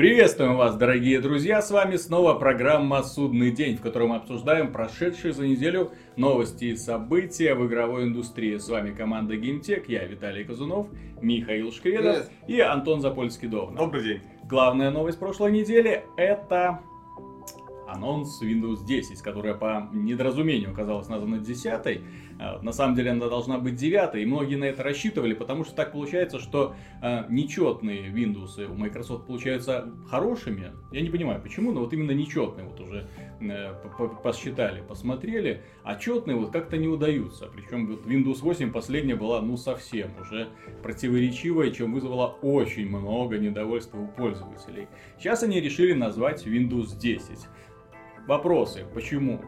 Приветствуем вас, дорогие друзья! С вами снова программа «Судный день», в которой мы обсуждаем прошедшие за неделю новости и события в игровой индустрии. С вами команда Геймтек, я Виталий Казунов, Михаил Шкредов Привет. и Антон Запольский-Довнов. Добрый день. Главная новость прошлой недели – это анонс Windows 10, которая по недоразумению оказалась названа 10 а, На самом деле она должна быть 9 и многие на это рассчитывали, потому что так получается, что э, нечетные Windows у Microsoft получаются хорошими. Я не понимаю, почему, но вот именно нечетные вот уже э, по- по- посчитали, посмотрели, а четные вот как-то не удаются. Причем вот Windows 8 последняя была ну совсем уже противоречивая, чем вызвало очень много недовольства у пользователей. Сейчас они решили назвать Windows 10. Вопросы, почему?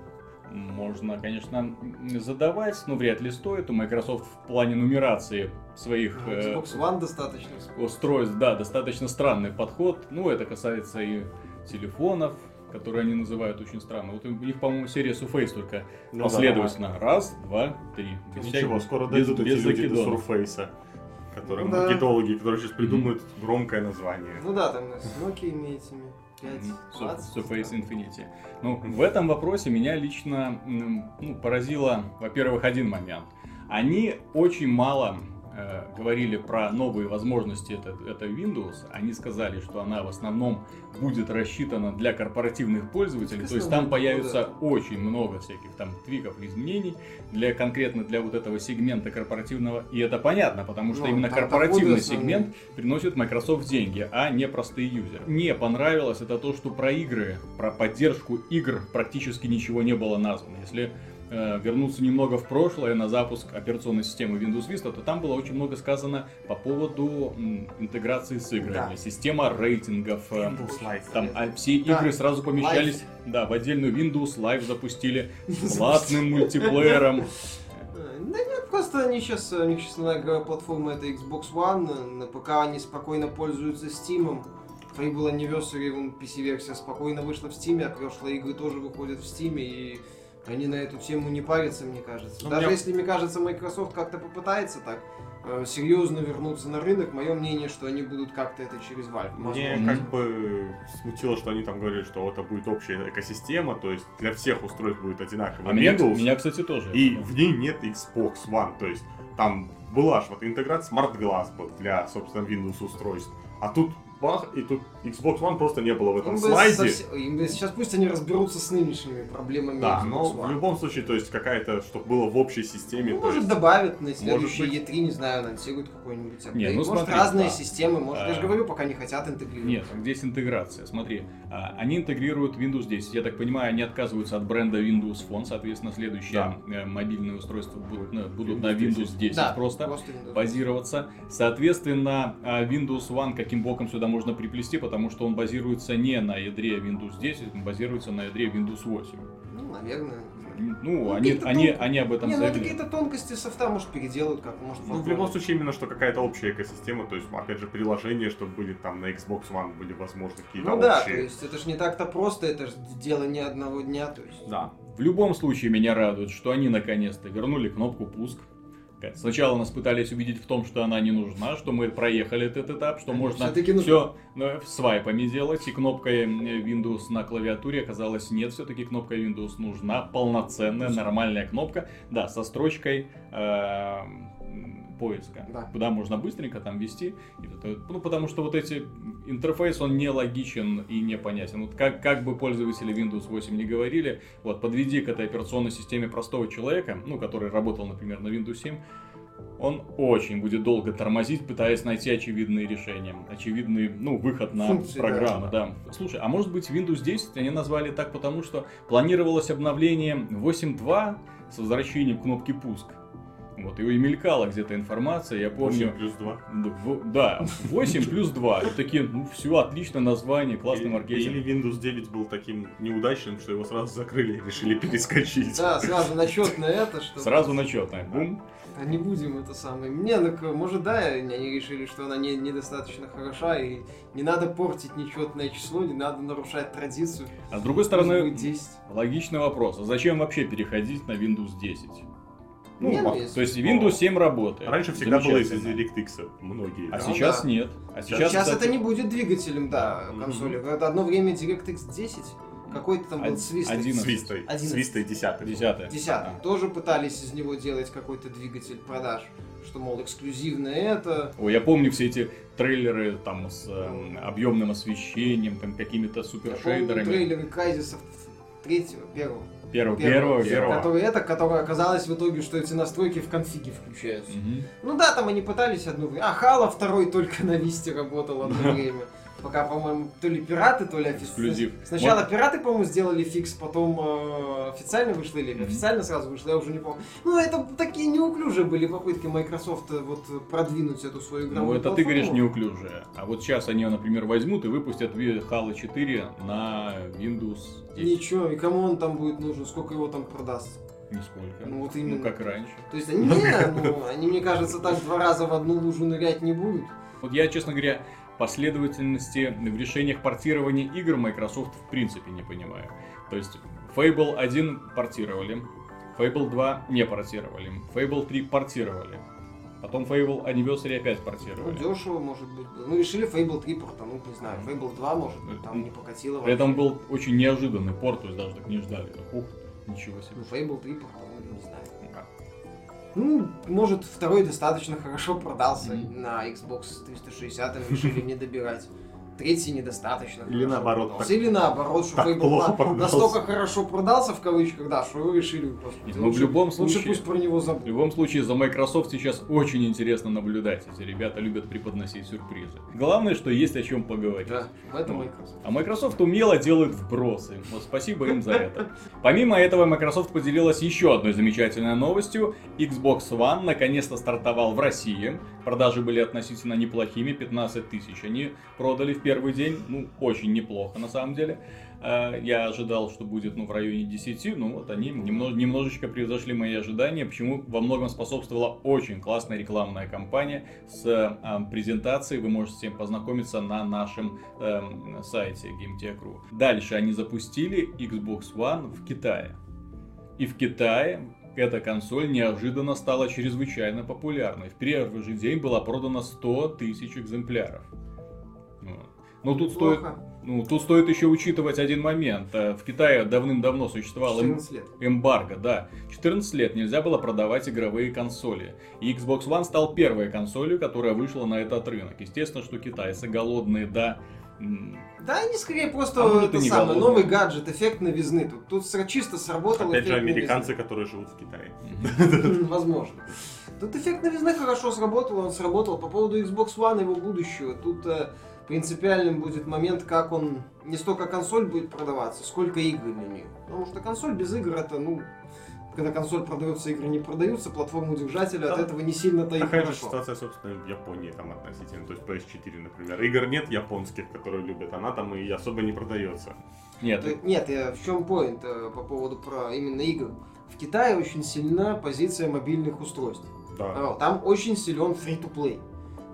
Можно, конечно, задавать, но вряд ли стоит. У Microsoft в плане нумерации своих Ну, э, Xbox One достаточно. устройств, да, достаточно странный подход. Ну, это касается и телефонов, которые они называют очень странно. Вот у них, по-моему, серия Surface только Ну, последовательно. Раз, два, три. Без Ничего, всяких- скоро без- дойдут без эти люди до. Surface, которые Ну да. маркетологи, которые сейчас придумают громкое название. Ну да, там с Nokia этими 5, Мгм. Sur- 20. Surface Infinity. Ну, в этом вопросе меня лично ну, поразило, во-первых, один момент. Они очень мало э, говорили про новые возможности это, это Windows. Они сказали, что она в основном будет рассчитана для корпоративных пользователей. То есть там Основном, появится ну очень много всяких там твиков, изменений для конкретно для вот этого сегмента корпоративного. И это понятно, потому что Ну, именно там корпоративный сегмент приносит Microsoft деньги, а не простые юзеры. Мне понравилось это то, что про игры, про поддержку игр практически ничего не было названо. Если вернуться немного в прошлое на запуск операционной системы Windows Vista, то там было очень много сказано по поводу интеграции с играми, Да. система рейтингов, э, Windows Live. там а, все Да. игры сразу помещались, да, в отдельную Windows Live запустили с платным мультиплеером. Э, Да нет, просто они сейчас, у них сейчас новая платформа это Xbox One, на ПК они спокойно пользуются Steam. Fable Anniversary, вон, PC-версия спокойно вышла в Steam, а прошлые игры тоже выходят в Steam, и они на эту тему не парятся, мне кажется. Ну, Даже меня- если, мне кажется, Microsoft как-то попытается так э, серьезно вернуться на рынок, мое мнение, что они будут как-то это через Valve. Мне возможно. Мгм. как бы смутило, что они там говорили, что это будет общая экосистема, то есть для всех устройств будет одинаковый А меня, Windows, меня, кстати, тоже. и в ней нет Xbox One, то есть там была ж вот интеграция Smart Glass был для, собственно, Windows устройств, а тут бах, и тут Xbox One просто не было в этом Им слайде. совсе- им бы сейчас пусть они разберутся с нынешними проблемами Да, Xbox но One. в любом случае, то есть какая-то, чтобы было в общей системе. Ну, то может, есть- добавят на следующий быть. E3, не знаю, анонсируют какой-нибудь апдейт. Ну может, смотри, разные да. системы, может, я же А. говорю, пока не хотят интегрировать. Нет, здесь интеграция. Смотри, а, они интегрируют Windows 10. Я так понимаю, они отказываются от бренда Windows Phone. Соответственно, следующие э, мобильные устройства будут, на- будут на Windows Windows 10 Да, просто Windows. базироваться. Соответственно, а, Windows One каким боком сюда можно приплести, потому что он базируется не на ядре Windows 10, он базируется на ядре Windows 8. Ну, наверное. Ну, Ну, они, они, тон- они об этом Не, ну какие-то тонкости софта, может, переделают как может. Ну, в любом случае, именно что какая-то общая экосистема, то есть, опять же, приложения, чтобы были там на Xbox One были возможны какие-то Ну да, то общие. есть это же не так-то просто, это же дело не одного дня, то есть. Да. В любом случае меня радует, что они наконец-то вернули кнопку пуск. Сначала нас пытались убедить в том, что она не нужна, что мы проехали этот этап, что можно всё-таки нужны. все свайпами делать, и кнопкой м, Windows на клавиатуре оказалось нет, все-таки кнопка Windows нужна, полноценная, нормальная кнопка, да, со строчкой э, поиска, Да. куда можно быстренько там ввести. И вот это- Ну, потому что вот эти интерфейс, он не логичен и непонятен. Вот как, как бы пользователи Windows 8 не говорили, вот подведи к этой операционной системе простого человека, ну, который работал, например, на Windows 7, он очень будет долго тормозить, пытаясь найти очевидные решения, очевидный, ну, выход на Функции, программу, да. Слушай, а может быть Windows 10 они назвали так потому, что планировалось обновление 8.2 с возвращением кнопки пуск. Вот, и мелькала где-то информация, я помню. 8 плюс 2. В- Да, 8 плюс 2. И такие, ну все, отлично название, классный Или, маркетинг. или Windows 9 был таким неудачным, что его сразу закрыли и решили перескочить. Да, сразу начет на это, что... Сразу начетное. Бум. А не будем это самое. Не, ну, может, да, они решили, что она не, недостаточно хороша, и не надо портить нечетное число, не надо нарушать традицию. А с другой стороны, будет 10. логичный вопрос. А зачем вообще переходить на Windows 10? Ну, Не, ну, а, есть- то есть Windows 7 работает. Раньше всегда было из. DirectX многие. А да. Сейчас да. нет. А сейчас, Сейчас, кстати, это не будет двигателем, да, консоли. Это одно время DirectX 10, какой-то там был свист. один- Свистой. 11. Свистой 10. Десятое. Десятый. А. Тоже пытались из него делать какой-то двигатель продаж, что, мол, эксклюзивно это. Ой, я помню все эти трейлеры там с эм, объемным освещением, там какими-то Я помню супершейдерами. трейлеры Крайзисов третьего, первого. Первого, Первого, первого. Который это, которое оказалось в итоге, что эти настройки в конфиге включаются. Мгм. Ну да, там они пытались одно время. А Хала второй только на Висте работал одно время. Пока, по-моему, то ли пираты, то ли офи- Эксклюзив. Сначала пираты, по-моему, сделали фикс, потом э, официально вышло или официально сразу вышло, я уже не помню. Ну, это такие неуклюжие были попытки Microsoft э, вот продвинуть эту свою игровую Ну, это ты платформу. говоришь неуклюжее. А вот сейчас они, например, возьмут и выпустят Halo 4 на Windows 10. Ничего, и кому он там будет нужен, сколько его там продастся. Нисколько. Ну, вот именно. Ну, как и раньше. То есть они, не, ну, они, мне кажется, так два раза в одну лужу нырять не будут. Вот я, честно говоря, последовательности в решениях портирования игр Microsoft в принципе не понимаю. То есть Fable 1 портировали, Fable 2 не портировали, Fable 3 портировали, потом Fable Anniversary опять Ну, портировали. дешево, может быть. Ну, решили Fable 3 портануть, не знаю. Fable 2, может быть, там не покатило. При этом был очень неожиданный порт, то есть даже так не ждали. Так, Ух, ничего себе. Ну, Fable 3 портанули, не знаю. Ну, может, второй достаточно хорошо продался Мгм. на Xbox 360, и решили не добирать. Третий недостаточно. Или наоборот, продался. так- Или наоборот, что Fable плохо 2 продался. настолько хорошо продался, в кавычках, да, что вы решили просто. Нет, ну, в любом случае- Лучше пусть про него В забудут. любом случае, за Microsoft сейчас очень интересно наблюдать. Эти ребята любят преподносить сюрпризы. Главное, что есть о чем поговорить. Да, в этом Ну, Microsoft. А Microsoft умело делает вбросы. Вот спасибо им за это. Помимо этого, Microsoft поделилась еще одной замечательной новостью. Xbox One наконец-то стартовал в России. Продажи были относительно неплохими, 15 тысяч. Они продали в первый день, ну, очень неплохо на самом деле. Э, Я ожидал, что будет ну, в районе 10, но вот они немного, немножечко превзошли мои ожидания, почему во многом способствовала очень классная рекламная кампания с э, презентацией. Вы можете познакомиться на нашем эм, сайте GameTech.ru. Дальше они запустили Xbox One в Китае. И в Китае эта консоль неожиданно стала чрезвычайно популярной. В первый же день была продана 100 тысяч экземпляров. Но тут стоит, ну, тут стоит еще учитывать один момент. Э, В Китае давным-давно существовал эм- 14 лет. эмбарго, да. 14 лет нельзя было продавать игровые консоли. И Xbox One стал первой консолью, которая вышла на этот рынок. Естественно, что китайцы голодные, да. Да, они скорее просто А это голодные. новый гаджет, эффект новизны. Тут, тут чисто сработал Опять же, эффект американцы, которые живут в Китае. новизны. Возможно. Тут эффект новизны хорошо сработал, он сработал. По поводу Xbox One и его будущего, тут э, принципиальным будет момент, как он, не столько консоль будет продаваться, сколько игры для нее. Потому что консоль без игр это, ну, когда консоль продается, игры не продаются, платформу держателя от Да. этого не сильно-то и Такая же ситуация, собственно, в Японии там относительно. То есть PS4, например. Игр нет японских, которые любят, она там и особо не продается. Нет, Нет, я- в чем поинт э, по поводу про именно игр? В Китае очень сильна позиция мобильных устройств. Да. Там очень силен free-to-play.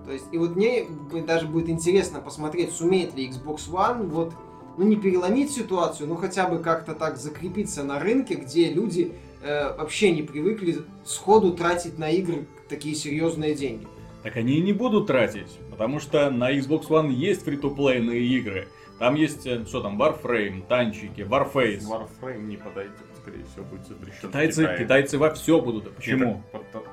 То есть, и вот мне даже будет интересно посмотреть, сумеет ли Xbox One вот, ну не переломить ситуацию, но хотя бы как-то так закрепиться на рынке, где люди э, вообще не привыкли сходу тратить на игры такие серьезные деньги. так они и не будут тратить, потому что на Xbox One есть фри-то-плейные игры. Там есть, э, что там, Warframe, танчики, Warface. Warframe не подойдет, скорее всего, будет запрещен. Китайцы, китайцы во все будут. Нет, Почему? вот, так,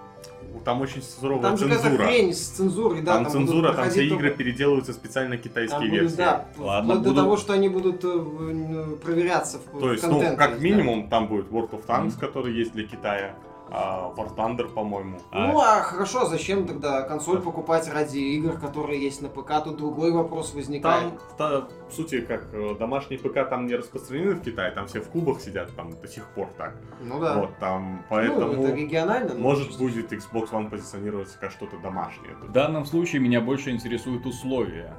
Там очень суровая Там же какая-то цензура. хрень с цензурой, да. там, будут цензура, там все игры только- переделываются специально китайские Там будут, версии. да, Ладно, вплоть до будут- того, что они будут э, проверяться в То в есть, ну, как да. минимум, там будет World of Tanks, Мгм. который есть для Китая, а, War Thunder, по-моему. А- Ну а хорошо, а зачем тогда консоль покупать ради игр, которые есть на ПК? Тут другой вопрос возникает. Там, в, та- в сути, как э, домашний ПК там не распространены в Китае, там все в кубах сидят, там до сих пор так. Ну да. Вот, там, Ну, поэтому, это регионально. но может, будет Xbox One позиционироваться как что-то домашнее. В данном случае меня больше интересуют условия.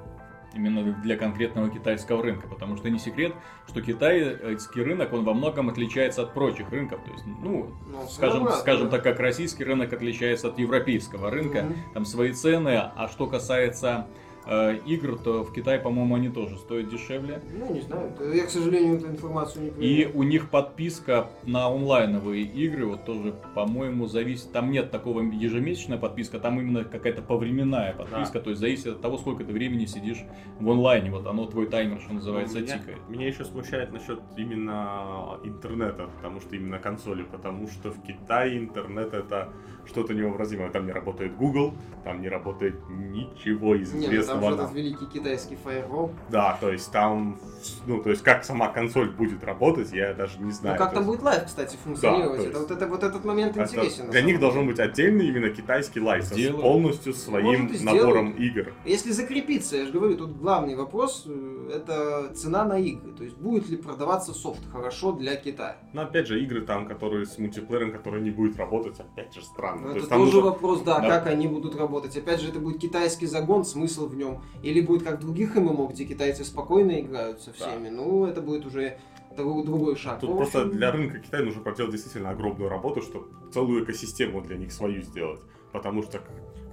Именно для конкретного китайского рынка, потому что не секрет, что китайский рынок, он во многом отличается от прочих рынков. То есть, ну, Ну, скажем, своеобразно, скажем так, как российский рынок отличается от европейского рынка, Мгм. там свои цены, а что касается э, игр, то в Китае, по-моему, они тоже стоят дешевле. Ну, не знаю. Я, к сожалению, эту информацию не И проверял. у них подписка на онлайновые игры, вот тоже, по-моему, зависит. Там нет такого ежемесячная подписка, там именно какая-то повременная подписка, то есть зависит от того, сколько ты времени сидишь в онлайне. Вот оно твой таймер, что называется, Ну, меня, тикает. Меня еще смущает насчет именно интернета, потому что именно консоли, потому что в Китае интернет это что-то невообразимое. Там не работает Google, там не работает ничего из Не, ну там же известного этот нам. великий китайский фаервол. Да, то есть там, ну, то есть как сама консоль будет работать, я даже не Ну знаю. как То там есть будет Live, кстати, функционировать? то это, есть вот, это, вот этот момент это- интересен. для них деле. должен быть отдельный именно китайский license, Сделают. полностью своим Может, набором игр. Если закрепиться, я же говорю, тут главный вопрос э, это цена на игры. То есть будет ли продаваться софт хорошо для Китая? Но опять же, игры там, которые с мультиплеером, которые не будет работать, опять же, странно. Ну, То это там тоже нужно- вопрос, да, Да. как они будут работать. Опять же, это будет китайский загон, смысл в нем. Или будет как в других ММО, где китайцы спокойно играют со всеми. Ну, это будет уже друг- другой шаг. Тут в просто общем, для рынка Китая нужно проделать действительно огромную работу, чтобы целую экосистему для них свою сделать. Потому что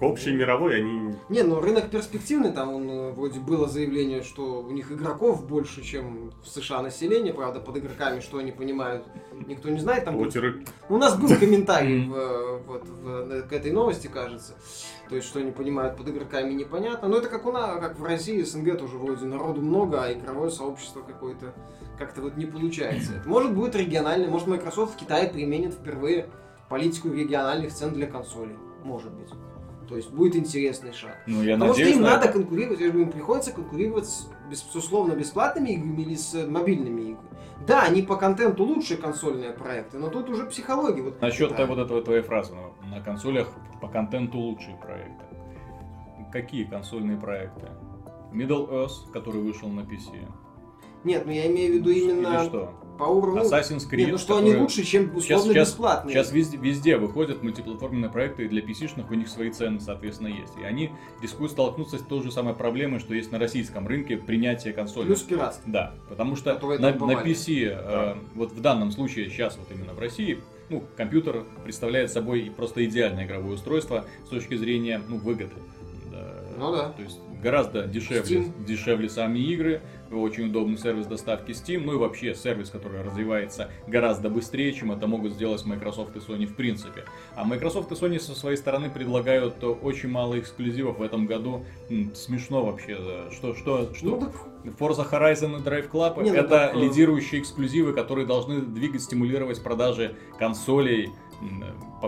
общей мировой они... Не, ну рынок перспективный, там он, э, вроде было заявление, что у них игроков больше, чем в США население, правда, под игроками, что они понимают, никто не знает. Там был Лотеры. Ну, У нас был комментарий в, э, вот, в- э, к этой новости, кажется. То есть, что они понимают под игроками, непонятно. Но это как у нас, как в России, СНГ тоже вроде народу много, а игровое сообщество какое-то как-то вот не получается. Это может будет региональный, может Microsoft в Китае применит впервые политику региональных цен для консолей. Может быть. То есть будет интересный шаг. Ну, я Потому надеюсь что им на надо это. конкурировать, им приходится конкурировать с безусловно бесплатными играми или с мобильными играми. Да, они по контенту лучше консольные проекты, но тут уже психология. Вот, Насчет да. вот этого твоей фразы, ну, на консолях по контенту лучшие проекты. Какие консольные проекты? Middle Earth, который вышел на PC. Нет, ну я имею в виду именно Или что? По уровню... Assassin's Creed. Нет, ну что они который- лучше, чем условно сейчас- бесплатные. Сейчас везде, везде выходят мультиплатформенные проекты, и для PC-шных у них свои цены, соответственно, есть. И они рискуют столкнуться с той же самой проблемой, что есть на российском рынке принятие консоли. Плюс пиратство. Да, потому что Которые на, на. PC, э, вот в данном случае, сейчас вот именно в России, ну, компьютер представляет собой просто идеальное игровое устройство с точки зрения, ну, выгоды. Да. Ну да. То есть гораздо дешевле, Steam. дешевле сами игры, очень удобный сервис доставки Steam, ну и вообще сервис, который развивается гораздо быстрее, чем это могут сделать Microsoft и Sony в принципе. А Microsoft и Sony со своей стороны предлагают очень мало эксклюзивов в этом году. М, Смешно вообще. Что, что, что? Ну так Forza Horizon и Drive Club Не, ну это так, э, лидирующие эксклюзивы, которые должны двигать, стимулировать продажи консолей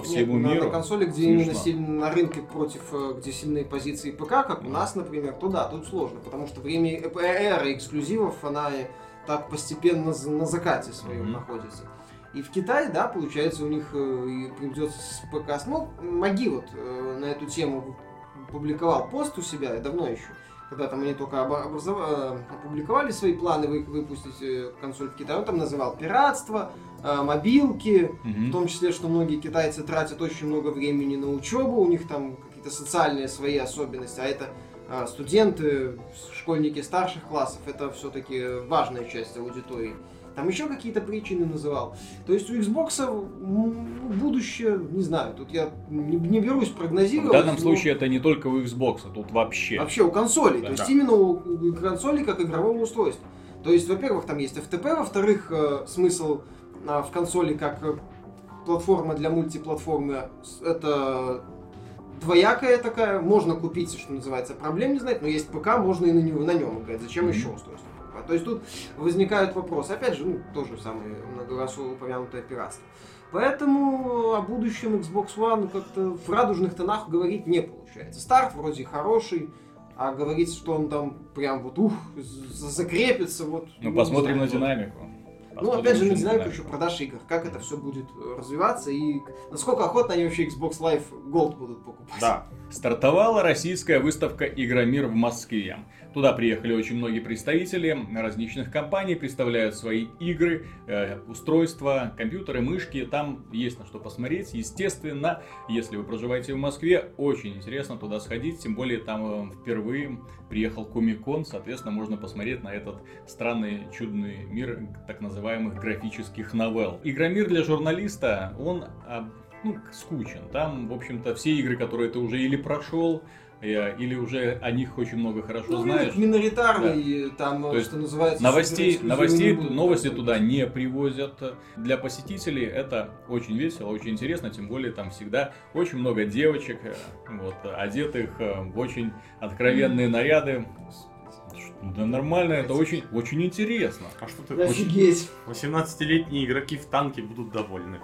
по всему нет, на- миру. На, консоли, где Смешно. именно сильно на рынке против, э, где сильные позиции ПК, как у нас, например, то да, тут сложно, потому что время э- эра эксклюзивов, она э, так постепенно на закате своем Мгм. находится. И в Китае, да, получается, у них э, придется с ПК. Ну, Маги вот э, на эту тему публиковал пост у себя давно еще, когда там они только образова- э, опубликовали свои планы вы- выпустить э, консоль в Китае. Он там называл пиратство, э, мобилки, Мгм. в том числе, что многие китайцы тратят очень много времени на учебу, у них там какие-то социальные свои особенности, а это студенты, школьники старших классов, это все-таки важная часть аудитории. Там еще какие-то причины называл. То есть у Xbox будущее, не знаю, тут я не, не берусь В прогнозировать. данном но случае это не только у Xbox, а тут вообще. Вообще у консолей. Да. То есть Да. именно у, у консолей как игрового устройства. То есть, во-первых, там есть FTP, во-вторых, э, смысл а, в консоли как э, платформа для мультиплатформы, это двоякая такая, можно купить, что называется, проблем не знать, но есть ПК, можно и на, него, на нем играть, зачем Мгм. еще устройство? То есть тут возникают вопросы, опять же, ну, тоже самое много раз упомянутое пиратство. Поэтому о будущем Xbox One как-то в радужных тонах говорить не получается. Старт вроде хороший, а говорить, что он там прям вот ух, закрепится, вот. Ну, не посмотрим на динамику. Ну, Посмотрим опять же, на динамику еще продаж игр. Как это все будет развиваться и насколько охотно они вообще Xbox Live Gold будут покупать. Да, Стартовала российская выставка «Игромир» в Москве. Туда приехали очень многие представители различных компаний, представляют свои игры, э, устройства, компьютеры, мышки. Там есть на что посмотреть. Естественно, если вы проживаете в Москве, очень интересно туда сходить. Тем более там э, впервые приехал Комикон, соответственно, можно посмотреть на этот странный, чудный мир так называемых графических новелл. Игромир для журналиста, он а, ну, скучен. Там, в общем-то, все игры, которые ты уже или прошел, или уже о них очень много хорошо Ну, знаешь. миноритарный, там, То есть что называется... Новостей, новостей, будут новости туда не привозят. Для посетителей это очень весело, очень интересно, тем более там всегда очень много девочек, э, вот, одетых э, в очень откровенные наряды. Да нормально, это очень, очень интересно. А что ты Офигеть. 18-летние игроки в танке будут довольны.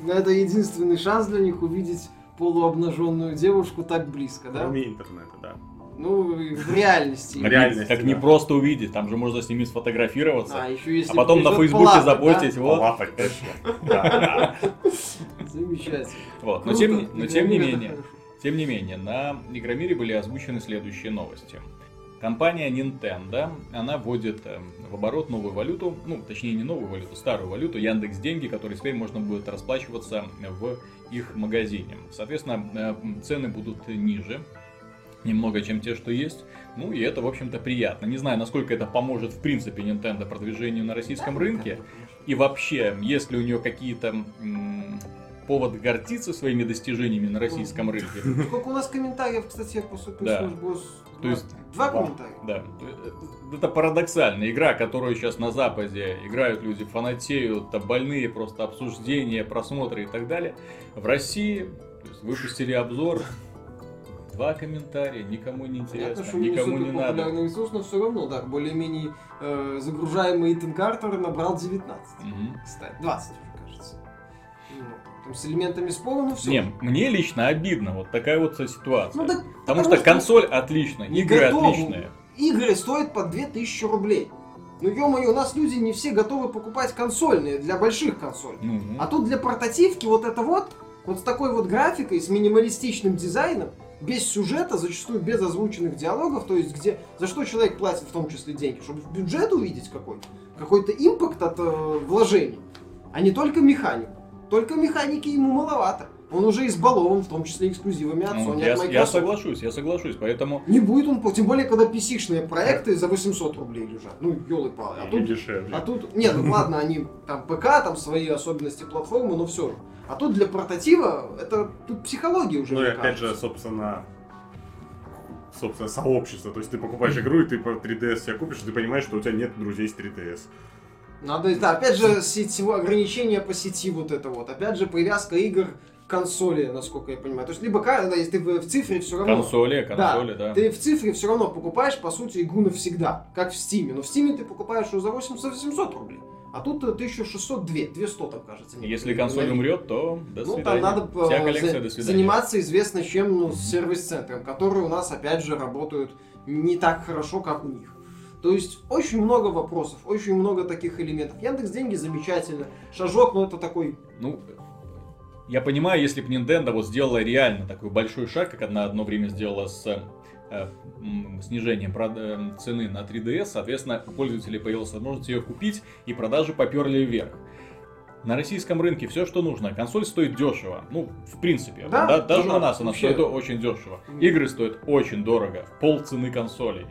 Ну, Это единственный шанс для них увидеть полуобнаженную девушку так близко, да? Кроме интернета, да. Ну, в реальности. В реальности, Так не да. просто увидеть, там же можно с ними сфотографироваться. А, еще если А потом на Фейсбуке полапать, запостить, да? вот. Полапать. Да. Замечательно. Вот. Но тем, но тем не менее, тем не менее, на Игромире были озвучены следующие новости. Компания Nintendo, она вводит э, в оборот новую валюту, ну, точнее, не новую валюту, старую валюту, Яндекс Деньги, которой теперь можно будет расплачиваться в их магазине. Соответственно, э, цены будут ниже, немного, чем те, что есть. Ну, и это, в общем-то, приятно. Не знаю, насколько это поможет, в принципе, Nintendo продвижению на российском рынке. И вообще, есть ли у нее какие-то повод гордиться своими достижениями на российском рынке? Сколько у нас комментариев, кстати, по Super Да. Smash Bros. То есть Два комментария? Да, это парадоксально. Игра, которую сейчас на Западе играют люди, фанатеют, а больные просто обсуждения, просмотры и так далее. В России есть, выпустили обзор, два комментария, никому не Понятно, интересно, что не никому не надо. ресурс, но все равно, да, более-менее э, загружаемый Итан Картер набрал 19. Мгм. Кстати, 20 уже, кажется. Ну, с элементами спора, ну все. Не, мне лично обидно вот такая вот ситуация. Ну, да, Потому потому что что консоль отличная, игры готовы. отличные. игры стоят по 2000 рублей. Ну, ё-моё, у нас люди не все готовы покупать консольные для больших консолей. Ну, А тут для портативки вот это вот, вот с такой вот графикой, с минималистичным дизайном, без сюжета, зачастую без озвученных диалогов, то есть где, за что человек платит в том числе деньги, чтобы бюджет увидеть какой-то, какой-то импакт от э, вложений, а не только механику. Только механики ему маловато. Он уже избалован, в том числе эксклюзивами от ну, Sony, я, от я Microsoft. соглашусь, я соглашусь, поэтому Не будет он, тем более, когда PC-шные проекты за 800 рублей лежат. Ну, елы-палы. А И тут дешевле. а тут, нет, ну ладно, они там ПК, там свои особенности платформы, но все же. А тут для портатива, это тут психология уже. Ну и опять же, кажется. собственно, собственно, сообщество. То есть ты покупаешь игру, и ты по 3DS себе купишь, и ты понимаешь, что у тебя нет друзей с 3DS. Надо, да, опять же, сетевое ограничение по сети вот это вот. Опять же, привязка игр к консоли, насколько я понимаю. То есть, либо, да, если ты в цифре все равно... консоли, консоли, да. Ты в цифре все равно покупаешь, по сути, игру навсегда, как в Стиме. Но в Стиме ты покупаешь ее за 800 800 рублей. А тут э, 1600, 2, 200 там, кажется. Если некоторые консоль говорили. умрет, то до Ну, свидания. там надо Вся э, коллекция, за- заниматься известно чем, ну, с сервис-центром, которые у нас, опять же, работают не так хорошо, как у них. То есть очень много вопросов, очень много таких элементов. Яндекс деньги замечательно. Шажок, ну это такой. Ну, я понимаю, если бы Nintendo вот сделала реально такой большой шаг, как она одно время сделала с э, снижением э, цены на 3DS, соответственно, у пользователей появилась возможность ее купить, и продажи поперли вверх. На российском рынке все, что нужно. Консоль стоит дешево. Ну, в принципе. Да, да, даже да, у нас она вообще. стоит очень дешево. Игры стоят очень дорого. Пол цены консолей.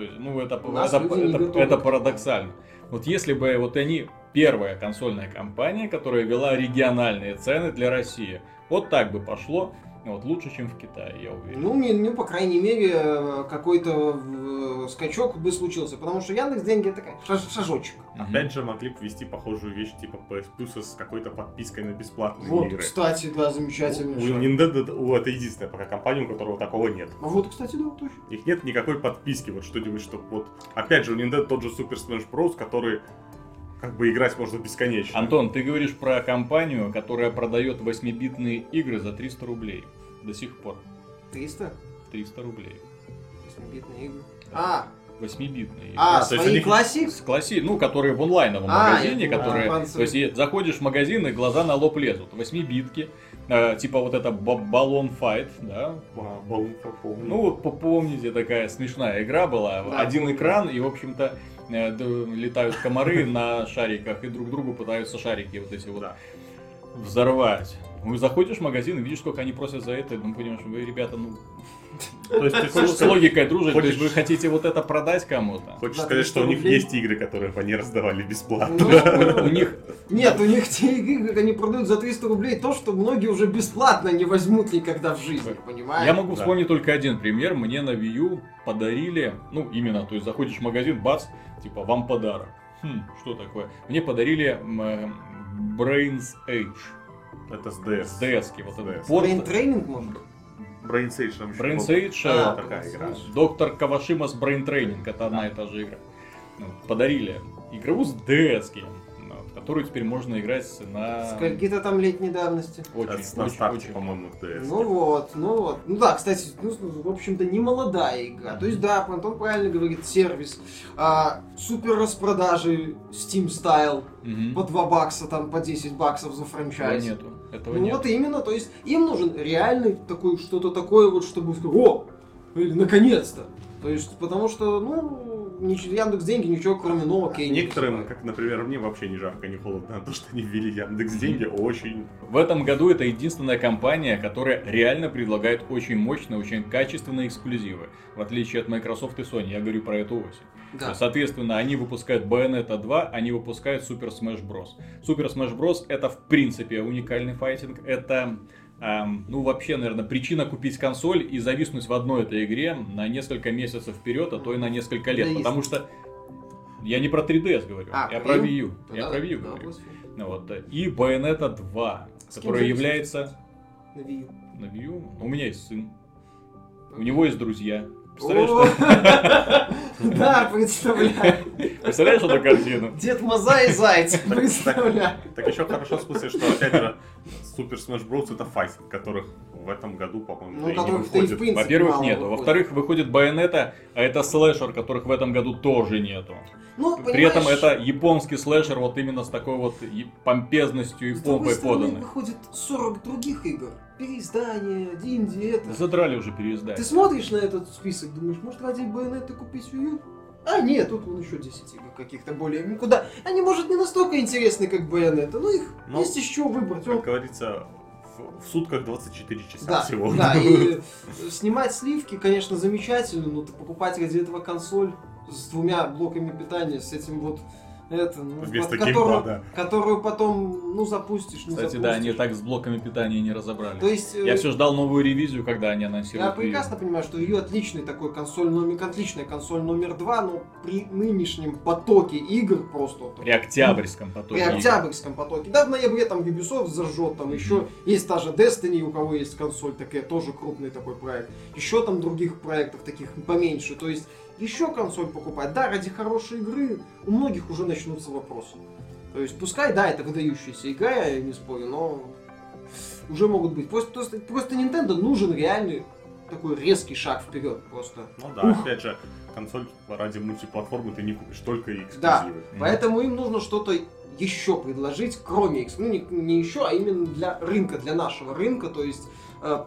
То есть, ну, это, это, это- это парадоксально. Вот если бы вот они первая консольная компания, которая вела региональные цены для России, вот так бы пошло, вот лучше, чем в Китае, я уверен. Ну, не, ну, по крайней мере, э, какой-то э, скачок бы случился. Потому что Яндекс деньги это такая шаж- шажочек. Опять же, могли бы ввести похожую вещь, типа PS Plus с какой-то подпиской на бесплатные Вот, игры. кстати, да, замечательный У шаг. Nintendo это- у- это единственная пока компания, у которого такого нет. А вот, кстати, да, точно. Их нет никакой подписки, вот что-нибудь, что вот... Опять же, у Nintendo тот же Super Smash Bros., который как бы играть можно бесконечно. Антон, ты говоришь про компанию, которая продает 8-битные игры за 300 рублей. До сих пор. 300? 300 рублей. 8-битные игры. Да. А, 8-битные игры. а, то есть свои они- классик? С класси... Ну, которые в онлайновом А, магазине, я которые... А, То есть, заходишь в магазин, и глаза на лоб лезут. 8-битки, э, типа вот это ба- баллон файт, да, А, Баллон, помню. Ну, вот попомните, такая смешная игра была. Да, Один экран, и, в общем-то, летают комары на шариках, и друг другу пытаются шарики вот эти вот взорвать. Ну, заходишь в магазин и видишь, сколько они просят за это, ну, понимаешь, вы, ребята, ну, То есть ты с хочешь, с логикой дружить, то есть вы хотите вот это продать кому-то. хочешь За сказать, 300 что у них есть игры, которые они раздавали бесплатно. Ну, У них, Нет, у них те игры, как они продают за 300 рублей, то, что многие уже бесплатно не возьмут никогда в жизни, понимаешь? я могу вспомнить только один пример, мне на Wii U подарили, ну, именно, то есть заходишь в магазин, бац, типа, вам подарок. Хм, что такое? Мне подарили э, Brains Age. Это с DS. С DS-ки, вот этот DS. порт. Brain тренинг, может? Brain Sage там еще Brains был. Age, А, э, такая игра. Доктор Кавашима с Brain Training, это одна и та же игра. Ну, Подарили игру с DS-ки, ну, в которую теперь можно играть на... Скольки-то там летней давности. Очень, на очень, старте, очень. по-моему, DS. Ну вот, ну вот. Ну да, кстати, ну, в общем-то, не молодая игра. То есть, да, Антон правильно говорит, сервис. А, супер распродажи Steam Style Мгм. по 2 бакса, там по 10 баксов за Этого франчайз. нету. Этого Ну нет. вот именно, то есть им нужен реальный такой, что-то такое вот, чтобы сказать, о, или наконец-то. То есть, потому что, ну, Яндекс деньги ничего кроме нового окей, не Некоторым, как, например, мне вообще не жарко, не холодно, а то, что они ввели Яндекс деньги, очень... В этом году это единственная компания, которая реально предлагает очень мощные, очень качественные эксклюзивы. В отличие от Microsoft и Sony, я говорю про эту осень. Да. Соответственно, они выпускают Bayonetta 2, они выпускают Super Smash Bros. Super Smash Bros. это в принципе уникальный файтинг, это эм, ну вообще, наверное, причина купить консоль и зависнуть в одной этой игре на несколько месяцев вперед, а то и на несколько лет, Да, есть. потому что я не про 3DS говорю, А, я про Wii U, Ну я да, про Wii U да, говорю. Ну Вот. И Bayonetta 2, С которая является На Wii U. на Wii U. У меня есть сын, у него есть друзья. О, Представляешь, Да, представляю. представляешь эту картину? Дед Маза и Зайц, Так- представляю. Так еще хорошо в смысле, что опять же Super Smash Bros. это файтинг, которых в этом году, по-моему, Ну, не выходит. Во-первых, нету. Во-вторых, выходит Байонета, а это слэшер, которых в этом году тоже нету. Ну, При этом это японский слэшер вот именно с такой вот помпезностью и С помпой поданный. выходит 40 других игр. Переиздание, Динди, это. Задрали уже Ты переиздать. смотришь на этот список, думаешь, может ради байонета купить Wii U? А нет, тут вон еще 10 игр каких-то более... ну, Куда? Они, может, не настолько интересны, как Байонета, но их Ну, есть чего выбрать. Как О, говорится, в, в сутках 24 часа Да, всего. да, и снимать сливки, конечно, замечательно, но ты покупать ради этого консоль с двумя блоками питания, с этим вот это, ну, Вместо под- которую, геймпада. которую потом, ну, запустишь, не Кстати, запустишь. да, они так с блоками питания не разобрались. То есть, э, Я все ждал новую ревизию, когда они Я. Wii U. прекрасно понимаю, что ее отличный такой консоль номер, отличная консоль номер два, но при нынешнем потоке игр просто вот, При октябрьском потоке. при октябрьском потоке. Да, в ноябре там Ubisoft зажжет, там еще есть та же Destiny, у кого есть консоль такая, тоже крупный такой проект. Еще там других проектов таких поменьше. То есть еще консоль покупать. Да, ради хорошей игры у многих уже начнутся вопросы. То есть пускай, да, это выдающаяся игра, я не спорю, но уже могут быть. Просто, просто, просто Nintendo нужен реальный такой резкий шаг вперед просто. Ну да, опять же, консоль ради мультиплатформы ты не купишь, только эксклюзивы. Да, Мгм. поэтому им нужно что-то еще предложить, кроме экс- ну не, не еще, а именно для рынка, для нашего рынка, то есть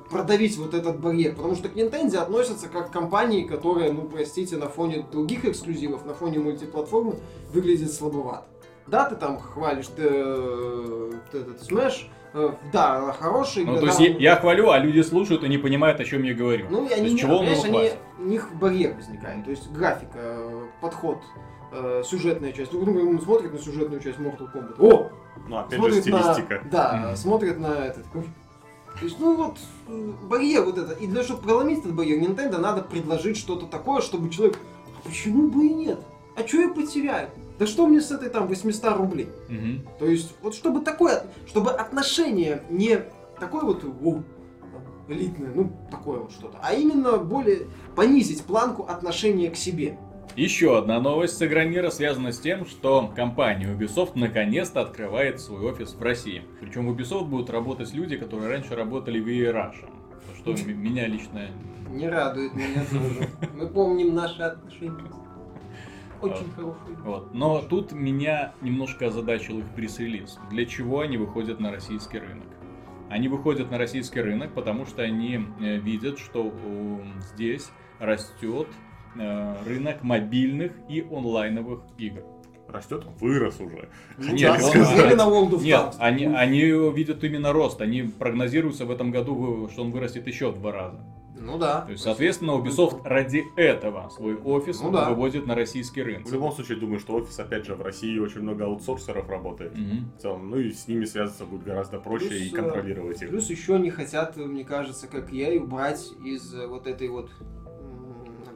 продавить вот этот барьер, потому что к Nintendo относятся как к компании, которая, ну простите, на фоне других эксклюзивов, на фоне мультиплатформы выглядит слабовато. Да, ты там хвалишь ты, э, этот Smash, э, да, она хорошая Ну, то есть я, хвалю, а люди слушают и не понимают, о чем я говорю. ну, и они, есть не, чего понимаешь, они, у них барьер возникает. То есть графика, э, подход, э, сюжетная часть. Ну, например, он смотрит на сюжетную часть Mortal Kombat. О! Ну, опять же, смотрит на... стилистика. Да, смотрит на этот... То есть, ну вот, барьер вот этот. И для того, чтобы проломить этот барьер, Nintendo надо предложить что-то такое, чтобы человек... А почему бы и нет? А что я потеряю? Да что мне с этой там 800 рублей? Мгм. То есть, вот чтобы такое, чтобы отношение не такое вот «Воу», элитное, ну, такое вот что-то, а именно более понизить планку отношения к себе. Еще одна новость с Игромира связана с тем, что компания Ubisoft наконец-то открывает свой офис в России. Причем в Ubisoft будут работать люди, которые раньше работали в EA Russia. Что меня лично... Не радует меня тоже. Мы помним наши отношения. Очень хорошие. Вот. Но тут меня немножко озадачил их пресс-релиз. Для чего они выходят на российский рынок? Они выходят на российский рынок, потому что они э, видят, что здесь растет рынок мобильных и онлайновых игр. растет, вырос уже. Ну Нет, да, он- смотрели на World of Нет, они, они видят именно рост. Они прогнозируются в этом году, что он вырастет еще в два раза. Ну да. То есть, соответственно, Ubisoft ради этого свой офис Ну да. выводит на российский рынок. В любом случае, думаю, что офис, опять же, в России очень много аутсорсеров работает. Мгм. В целом, ну и с ними связаться будет гораздо проще Плюс, и э, контролировать их. Плюс еще они хотят, мне кажется, как я, и убрать из э, вот этой вот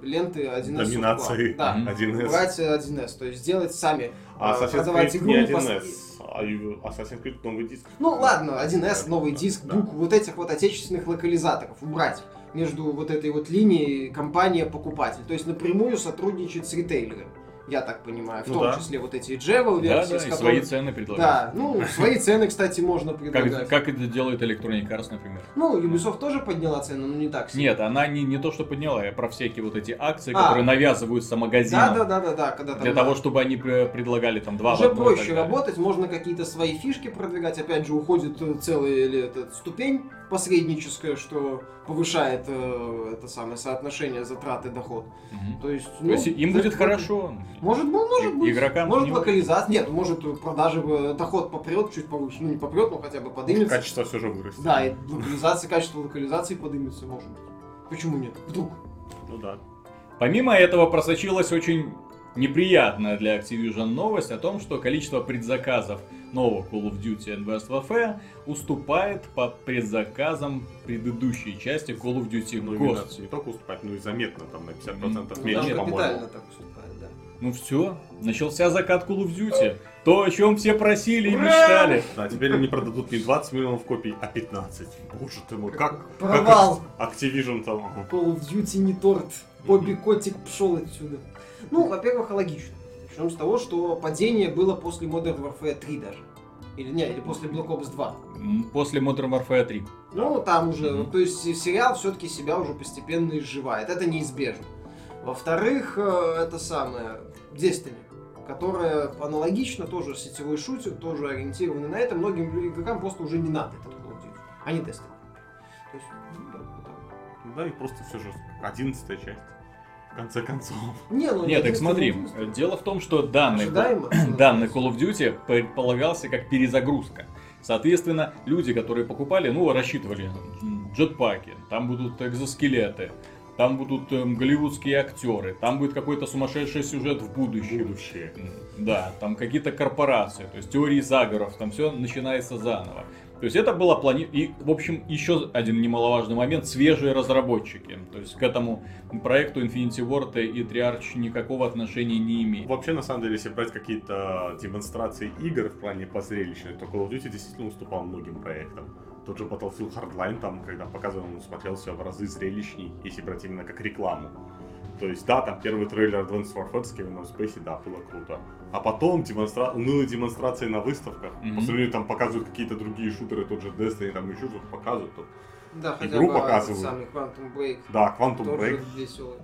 ленты 1С. Доминации Да. Мгм. 1С. Убрать э, 1С, то есть сделать сами. А э, продавать игру не пос- 1С, а Assassin's Creed новый диск. Ну ладно, 1С, новый диск, да. вот этих вот отечественных локализаторов убрать между вот этой вот линией компания-покупатель. То есть напрямую сотрудничать с ритейлером, я так понимаю. В Ну том да. числе вот эти Джевел Да, версии, да, с и которыми- свои цены предлагают. Да, ну, свои цены, кстати, можно предлагать. Как, как это делает Electronic Arts, например. Ну, Ubisoft тоже подняла цену, но не так сильно. Нет, она не, не то, что подняла, а про всякие вот эти акции, А. которые навязываются Да, магазинам. да, да, да, да, когда там Для того, чтобы они пре- предлагали там два уже проще работать, можно какие-то свои фишки продвигать. Опять же, уходит целая эта ступень посредническая, что повышает э, это самое соотношение затраты доход. Мгм. То есть, То ну, есть им будет хорошо. Может, ну, может быть. игрокам может не- локализация. Нет, может продажи э, доход попрет чуть повыше. Ну не попрет, но хотя бы подымется. Качество все же вырастет. Да, и локализация, качество локализации подымется, может быть. Почему нет? Вдруг. Ну да. Помимо этого просочилась очень неприятная для Activision новость о том, что количество предзаказов нового Call of Duty Advanced Warfare уступает по предзаказам предыдущей части Call of Duty Ну, именно не только уступать, но и заметно, там на 50% Ну, меньше, Там по-моему. капитально так уступает, да. Ну все, начался закат Call of Duty. То, о чем все просили и мечтали. Да, теперь они продадут не 20 миллионов копий, а 15. Боже ты мой, как, Провал. как Activision там... Call of Duty не торт. Бобби Котик пошел отсюда. Ну, во-первых, логично. Начнем с того, что падение было после Modern Warfare 3 даже. Или не, или после Black Ops 2. М, После Modern Warfare 3. Ну, там уже, Мгм. то есть сериал все-таки себя уже постепенно изживает. Это неизбежно. Во-вторых, э, это самое, Destiny, которая аналогично, тоже сетевой шутер, тоже ориентированный на это. Многим игрокам просто уже не надо этот Call of Duty, а не Destiny. То есть, ну, да, так. Да, и просто все же 11 часть. В конце концов. Не, ну, Нет, так смотри, дело в том, что данный, данный Call of Duty предполагался как перезагрузка. Соответственно, люди, которые покупали, ну, рассчитывали джетпаки, там будут экзоскелеты, там будут эм, голливудские актеры, там будет какой-то сумасшедший сюжет в будущем. Будущее. Да, там какие-то корпорации, то есть теории заговоров, там все начинается заново. То есть это было плани... И, в общем, еще один немаловажный момент, свежие разработчики. То есть к этому проекту Infinity Ward и Triarch никакого отношения не имеют. Вообще, на самом деле, если брать какие-то демонстрации игр в плане позрелищной, то Call of Duty действительно уступал многим проектам. Тот же Battlefield Hardline, там, когда показывал, он смотрелся в разы зрелищней, если брать именно как рекламу. То есть, да, там первый трейлер Advanced Warfare с Кевином Спейси, да, было круто. А потом демонстра... унылые демонстрации на выставках, Мгм. по сравнению, там показывают какие-то другие шутеры, тот же Destiny, там еще что-то показывают. то- Да, хотя Игру бы этот показывают. самый Quantum Break Да, Quantum тоже Break, веселый.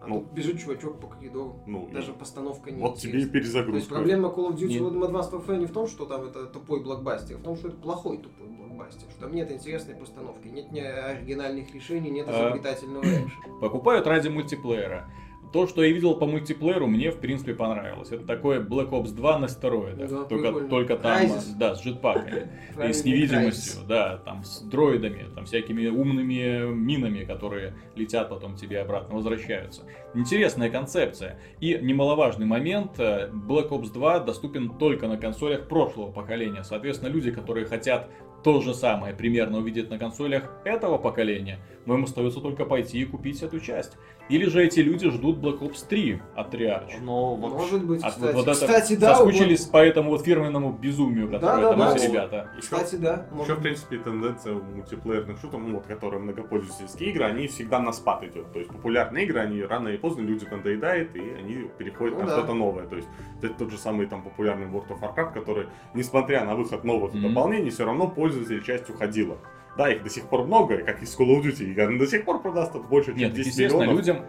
А Ну. тут бежит чувачок по коридору. ну, Даже постановка не вот тебе и интересна. То есть перезагрузка. проблема Call of Duty Нет. в Advanced Warfare не в том, что там это тупой блокбастер, а в том, что это плохой тупой блокбастер, что там нет интересной постановки, нет ни оригинальных решений, нет А. изобретательного экшена. Покупают ради мультиплеера. То, что я видел по мультиплееру, мне в принципе понравилось. Это такое Black Ops 2 на стероидах. Да, только, прикольно. только там, Crysis. да, с джетпаками. И с невидимостью, Crysis. да, там с дроидами, там всякими умными минами, которые летят потом тебе обратно, возвращаются. Интересная концепция. И немаловажный момент, э, Black Ops 2 доступен только на консолях прошлого поколения. Соответственно, люди, которые хотят то же самое примерно увидеть на консолях этого поколения, но им остается только пойти и купить эту часть. Или же эти люди ждут Black Ops 3 от Triarch. Но вообще- Может быть, А кстати. вот это кстати, да, соскучились по этому вот фирменному безумию, которое Да, там да, эти да. ребята. у- Кстати, да. Еще, может в принципе, тенденция у мультиплеерных шутеров, ну, вот, которые многопользовательские игры, они всегда на спад идет. То есть популярные игры, они рано или поздно людям надоедает, и они переходят Ну на да. что-то новое. То есть это тот же самый там популярный World of Warcraft, который, несмотря на выход новых Мгм. дополнений, все равно пользователь часть уходила. Да, их до сих пор много, и как из Call of Duty, и она до сих пор продаст больше, чем Нет, 10 естественно, миллионов. людям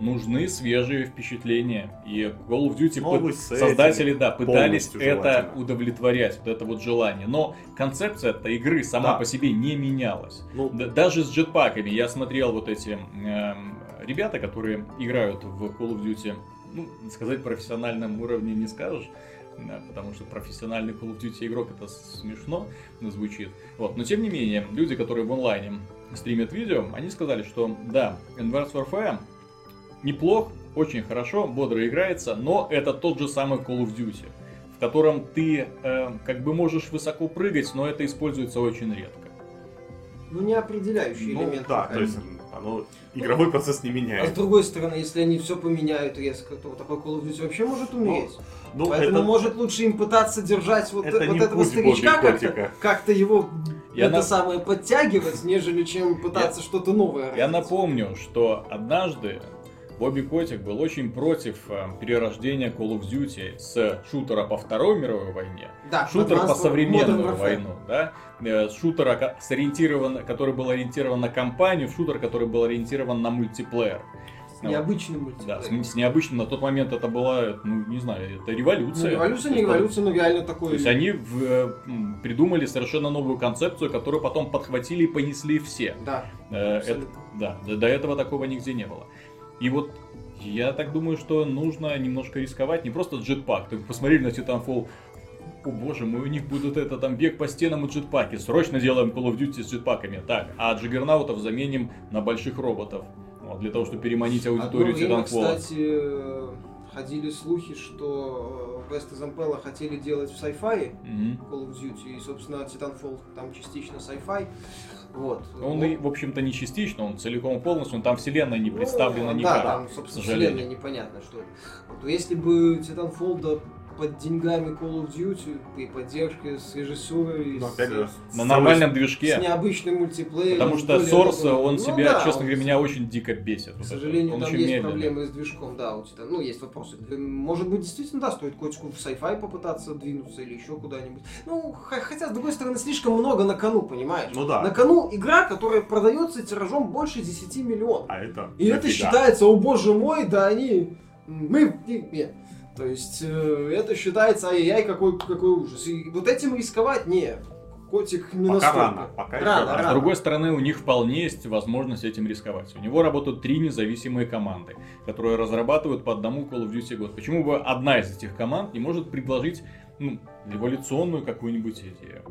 нужны свежие впечатления. И Call of Duty сеттинг, создатели, да, пытались это удовлетворять, вот это вот желание. Но концепция этой игры сама Да. по себе не менялась. Ну, даже с джетпаками я смотрел вот эти эм, ребята, которые играют в Call of Duty ну, сказать профессиональном уровне не скажешь, да, потому что профессиональный Call of Duty игрок это смешно звучит. Вот. Но тем не менее, люди, которые в онлайне стримят видео, они сказали, что да, Advanced Warfare неплох, очень хорошо, бодро играется, но это тот же самый Call of Duty, в котором ты э, как бы можешь высоко прыгать, но это используется очень редко. Ну, не определяющий Ну, элемент. да, то есть оно, игровой процесс не А с меняет. другой стороны, если они все поменяют резко, то такой Call of Duty вообще может умереть. Ну, Поэтому это- может лучше им пытаться держать вот, это вот этого старичка как-то, как-то его Я это на- самое подтягивать, нежели чем пытаться что-то новое. Я родить. напомню, что однажды Бобби Котик был очень против э, перерождения Call of Duty с шутера по Второй мировой войне да, шутер по современную войну, да, Э, шутера, сориентирован, который был ориентирован на кампанию, шутер, который был ориентирован на мультиплеер. С необычным Да, мультиплеером. с, с необычным, на тот момент это была, ну, не знаю, это Ну, революция. революция, То не есть, революция, но реально То такой... есть они в, э, придумали совершенно новую концепцию, которую потом подхватили и понесли все. Да, Э, это- да, до, до этого такого нигде не было. И вот я так думаю, что нужно немножко рисковать, не просто джетпак. Ты посмотрели на Titanfall, о боже мой, у них будут это там бег по стенам и джетпаки. Срочно делаем Call of Duty с джетпаками. Так, а джиггернаутов заменим на больших роботов. Вот, для того, чтобы переманить аудиторию Titanfall. кстати, э, ходили слухи, что э, West Зампелла хотели делать в sci-fi Мгм. Call of Duty, и, собственно, Titanfall там частично sci-fi. Вот. Он Вот. и, в общем-то, не частично, он целиком и полностью, он там вселенная не Ну, представлена Да, никак. там, к собственно, вселенная непонятно, что это. Вот, если бы Titanfall да, под деньгами Call of Duty, при поддержке с режиссурой, Но с, опять же, с На с нормальном с движке. необычным мультиплеером. Потому с что Source, он Ну себя, да, честно он- говоря, меня очень дико бесит. К Вот сожалению, он там есть медленный. проблемы с движком, да, у тебя, ну, есть вопросы. Может быть, действительно, да, стоит котику в sci-fi попытаться двинуться или еще куда-нибудь. Ну, хотя, с другой стороны, слишком много на кону, понимаешь? Ну да. На кону игра, которая продается тиражом больше 10 миллионов. А это И это дофига. считается, о боже мой, да они... Мы... и- Нет. То есть, э, это считается, ай-яй, какой, какой ужас. И вот этим рисковать, не. Котик не Пока настолько. рано, пока еще Рано, рано. А с рано. другой стороны, у них вполне есть возможность этим рисковать. У него работают три независимые команды, которые разрабатывают по одному Call of Duty год. Почему бы одна из этих команд не может предложить ну, революционную какую-нибудь идею?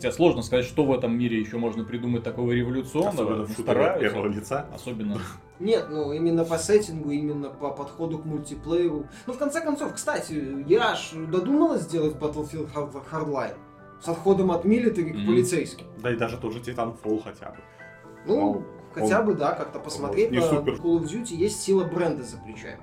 Хотя сложно сказать, что в этом мире еще можно придумать такого революционного. Особенно но в первого лица. Особенно. Нет, ну именно по сеттингу, именно по подходу к мультиплееру. Ну, в конце концов, кстати, я ж додумалась сделать Battlefield Hard- Hardline с отходом от милитари к Мгм. полицейским. Да и даже тот же Titanfall хотя бы. Ну, хотя Он- бы, да, как-то посмотреть не на супер. Call of Duty есть сила бренда за плечами.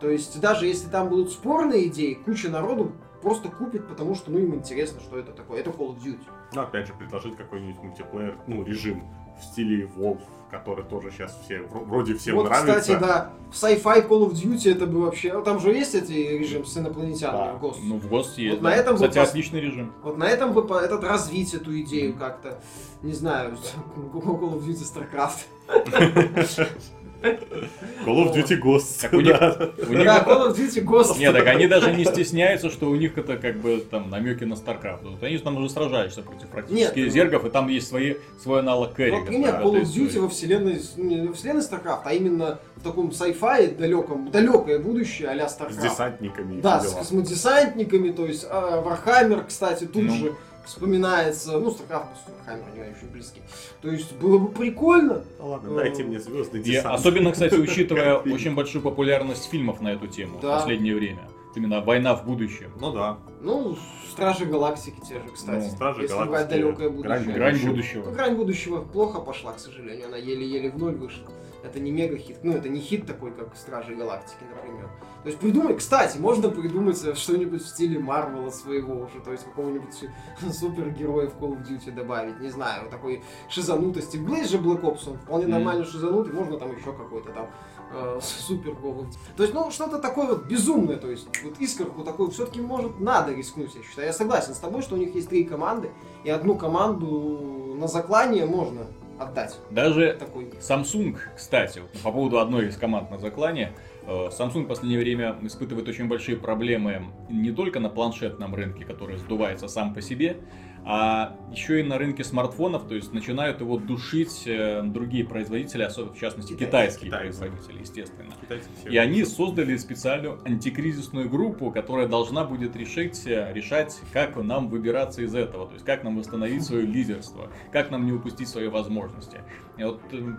То есть, даже если там будут спорные идеи, куча народу просто купит, потому что, ну, им интересно, что это такое. Это Call of Duty. Ну, опять же, предложить какой-нибудь мультиплеер, ну, режим в стиле Wolf, который тоже сейчас все, вро- вроде всем вот, нравится. кстати, да, в sci-fi Call of Duty это бы вообще... ну, Там же есть эти режим с инопланетянами Да. в ГОСТ. Ну, в ГОСТ есть. Вот на да. этом бы Кстати, пос- отличный режим. Вот на этом бы этот развить эту идею как-то, не знаю, Call of Duty StarCraft. Call of Duty Ghosts. Так у них- да. У них Да, это- Call of Duty Ghost. Нет, так они даже не стесняются, что у них это как бы там намеки на StarCraft. Вот они там уже сражаются против практически Нет, ну- зергов, и там есть свои, свой аналог Керри. Вот нет, Call of Duty во вселенной, ну, не во вселенной StarCraft, а именно в таком sci-fi далеком, далекое будущее а-ля С StarCraft. десантниками и Да, с космодесантниками, то есть а, Warhammer, кстати, тут Ну. же вспоминается, ну, StarCraft, Warhammer, они очень близки. То есть было бы прикольно. Ладно, дайте мне звездный И десант. особенно, кстати, учитывая очень большую популярность фильмов на эту тему в последнее время. Именно война в будущем. Ну да. Ну, Стражи Галактики те же, кстати. Ну, Стражи если Галактики, далекое будущее. Грань Грань Будущего. Ну. Грань будущего плохо пошла, к сожалению. Она еле-еле в ноль вышла. Это не мега хит. Ну, это не хит такой, как Стражи Галактики, например. То есть придумай, кстати, можно придумать э, что-нибудь в стиле Марвела своего уже, то есть какого-нибудь супергероя в Call of Duty добавить, не знаю, такой шизанутости. Блейз же Black Ops, он вполне Мгм. нормально шизанутый, можно там еще какой-то там э, супер Call of Duty. То есть, ну, что-то такое вот безумное, то есть, вот искорку такую все-таки, может, надо рискнуть, я считаю. Я согласен с тобой, что у них есть три команды, и одну команду на заклание можно отдать. Даже Такой. Samsung, кстати, по поводу одной из команд на заклане, Э, Samsung в последнее время испытывает очень большие проблемы не только на планшетном рынке, который сдувается сам по себе, а еще и на рынке смартфонов, то есть начинают его душить э, другие производители, особенно в частности китайские китайцы. производители, естественно. Китайцы все И они создали специальную антикризисную группу, которая должна будет решить, э, решать, как нам выбираться из этого, то есть как нам восстановить свое лидерство, как нам не упустить свои возможности. И вот э,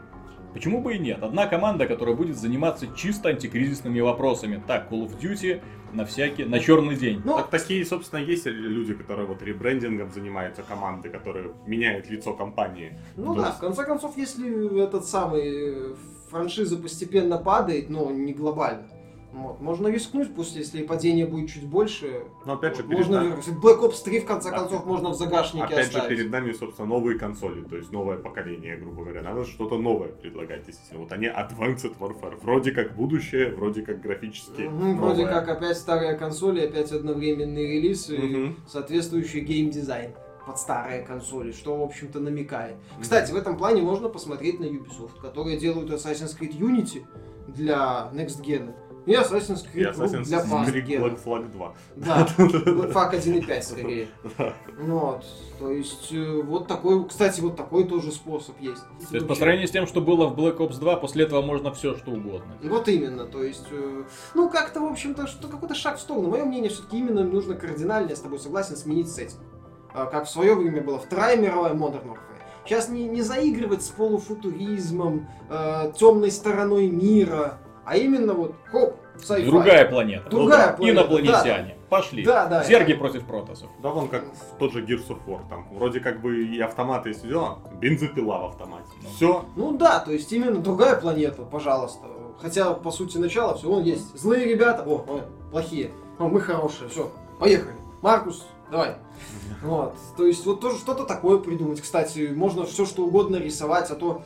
почему бы и нет? Одна команда, которая будет заниматься чисто антикризисными вопросами. Так, Call of Duty на всякий, на черный день. Ну, Так такие, собственно, есть люди, которые вот ребрендингом занимаются, команды, которые меняют лицо компании. Ну То да, есть- в конце концов, если этот самый э, франшиза постепенно падает, но не глобально, вот, можно рискнуть, пусть если падение будет чуть больше, Но опять же, вот, перед можно нами-. Black Ops 3 в конце концов можно в загашнике Опять же, оставить. перед нами, собственно, новые консоли, то есть новое поколение, грубо говоря. Надо что-то новое предлагать, действительно. Вот они Advanced Warfare. Вроде как будущее, вроде как графически Мгм, вроде как опять старая консоль, и опять одновременный релиз и Мгм. соответствующий геймдизайн под старые консоли, что, в общем-то, намекает. Кстати, в этом плане можно посмотреть на Ubisoft, которые делают Assassin's Creed Unity для Next Gen и Assassin's И Creed Rogue Assassin's для Creed Gen. Black Flag 2. Да, Black Flag 1.5 скорее. Ну Вот, то есть, э, вот такой, кстати, вот такой тоже способ есть. То есть по сравнению с тем, что было в Black Ops 2, после этого можно все что угодно. Вот именно, то есть, э, ну как-то, в общем-то, что какой-то шаг в сторону. Мое мнение, все-таки именно нужно кардинально, я с тобой согласен, сменить сеттинг. А, Как в свое время было Вторая мировая Modern Warfare. Сейчас не, не заигрывать с полуфутуризмом, темной стороной мира, а именно вот, хоп, sci-fi. Другая планета. Другая Ну да, планета, Инопланетяне. Пошли. Да, да. Зерги это- против протасов. Да, вон как тот же Gears of War. Там вроде как бы и автоматы, если дела, бензопила в автомате. Ну. Все. Ну да, то есть именно другая планета, пожалуйста. Хотя, по сути, начало все, он есть. Злые ребята, о, о, плохие. О, мы хорошие, все, поехали. Маркус, давай. Вот, то есть вот тоже что-то такое придумать. Кстати, можно все что угодно рисовать, а то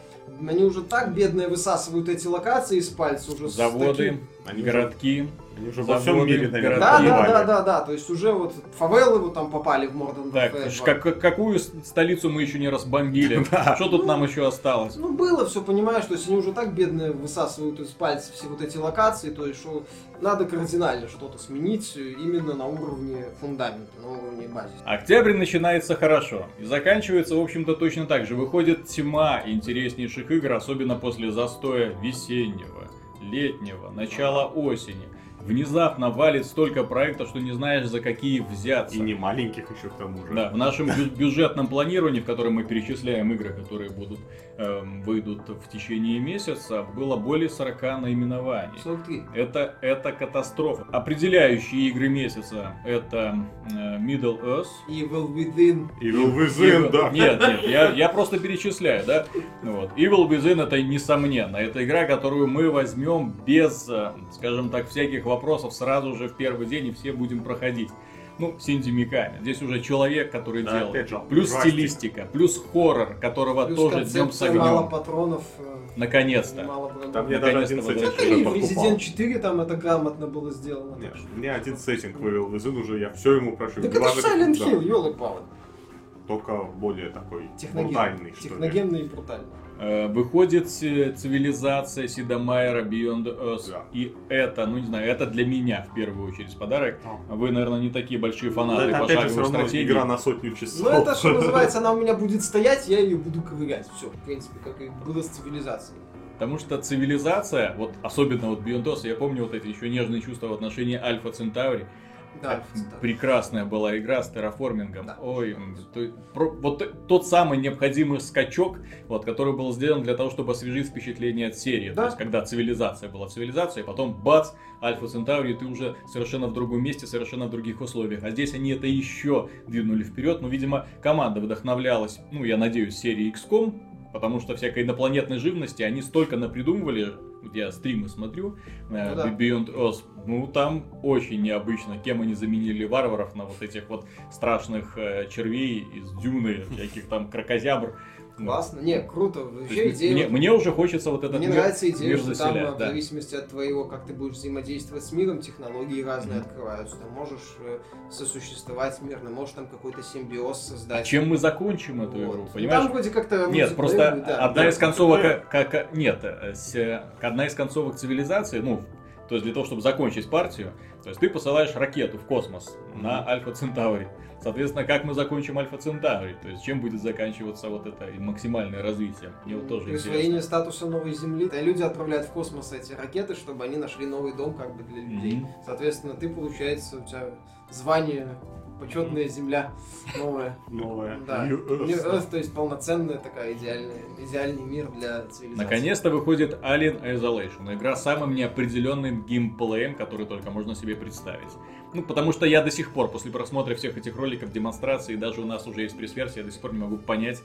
они уже так бедные высасывают эти локации из пальца уже с Заводы, таким- Они уже, городки. они уже во всем мире, наверное, Да, да, да, да, да, то есть уже вот фавелы вот там попали в Морден Так, как- какую столицу мы еще не разбомбили? Что тут нам еще осталось? Ну, было все, понимаешь, то есть они уже так бедные высасывают из пальцев все вот эти локации, то есть что надо кардинально что-то сменить именно на уровне фундамента, на уровне базиса. Октябрь начинается хорошо и заканчивается, в общем-то, точно так же. Выходит тьма интереснейших игр, особенно после застоя весеннего, летнего, начала осени. Внезапно валит столько проектов, что не знаешь, за какие взяться. И не маленьких еще к тому же. Да, в нашем бю- бюджетном планировании, в котором мы перечисляем игры, которые будут эм, выйдут в течение месяца, было более 40 наименований. 43. Это, это катастрофа. Определяющие игры месяца это э, Middle Earth. Evil Within. Evil Within, Evil- да. Нет, нет, я, я просто перечисляю, да. Вот. Evil Within это несомненно. Это игра, которую мы возьмем без, э, скажем так, всяких вопросов сразу же в первый день и все будем проходить. Ну, Синди Миками. Здесь уже человек, который Да, делал. опять же, Плюс ужастик. стилистика, плюс хоррор, которого Плюс тоже днем с концепция мало огнем. патронов. э, Наконец-то. Мало. Там мне Наконец-то даже один сеттинг уже в подкупал. Resident 4 там это грамотно было сделано. Нет, мне один сеттинг в Evil Within уже, я все ему прошу. Так это Неважно, же Silent Hill, елы палы Только более такой Техноген. брутальный, что ли. Техногенный и брутальный. Э, Выходит э, цивилизация Сидомайера Beyond Earth. Да. И это, ну не знаю, это для меня в первую очередь подарок. Да. Вы, наверное, не такие большие Да, фанаты все пошаговой стратегии. игра на сотню часов. Ну это, что называется, она у меня будет стоять, я ее буду ковырять. Все, в принципе, как и было с цивилизацией. Потому что цивилизация, вот особенно вот Beyond Earth, я помню вот эти еще нежные чувства в отношении Альфа Центаври. Да, Прекрасная была игра с терраформингом. Да. Ой, то- про- вот тот самый необходимый скачок, вот, который был сделан для того, чтобы освежить впечатление от серии. То Да. есть, когда цивилизация была цивилизацией, потом бац, Альфа Центаври, и ты уже совершенно в другом месте, совершенно в других условиях. А здесь они это еще двинули вперед. Ну, видимо, команда вдохновлялась, ну, я надеюсь, серией XCOM, потому что всякой инопланетной живности они столько напридумывали. Вот я стримы смотрю, э, Ну да. Beyond Earth, ну там очень необычно, кем они заменили варваров на вот этих вот страшных э, червей из дюны, всяких там крокозябр. Классно. Не, круто. то Вообще идея. мне, мне уже хочется вот этот Мне мир, нравится идея, мир что там, заселять, в да. зависимости от твоего, как ты будешь взаимодействовать с миром, технологии разные Мгм. открываются. Ты можешь э, сосуществовать мирно, можешь там какой-то симбиоз создать. Чем мы закончим эту Вот. игру, Ну, понимаешь? Там вроде как-то... Нет, просто да. одна да, из концовок, мультиплеер. как, как- нет, э, с- одна из концовок цивилизации, ну, То есть для того, чтобы закончить партию, то есть ты посылаешь ракету в космос на Альфа Центаври. Соответственно, как мы закончим Альфа Центаври? То есть чем будет заканчиваться вот это максимальное развитие? Мне вот тоже Присвоение интересно. статуса новой Земли. И люди отправляют в космос эти ракеты, чтобы они нашли новый дом как бы для людей. Мгм. Соответственно, ты, получается, у тебя звание почетная Земля новая. Новая. Да. New Earth. New Earth, то есть полноценная такая идеальная, идеальный мир для цивилизации. Наконец-то выходит Alien Isolation. Игра с самым неопределенным геймплеем, который только можно себе представить. Ну, потому что я до сих пор, после просмотра всех этих роликов, демонстраций, даже у нас уже есть пресс-версия, я до сих пор не могу понять,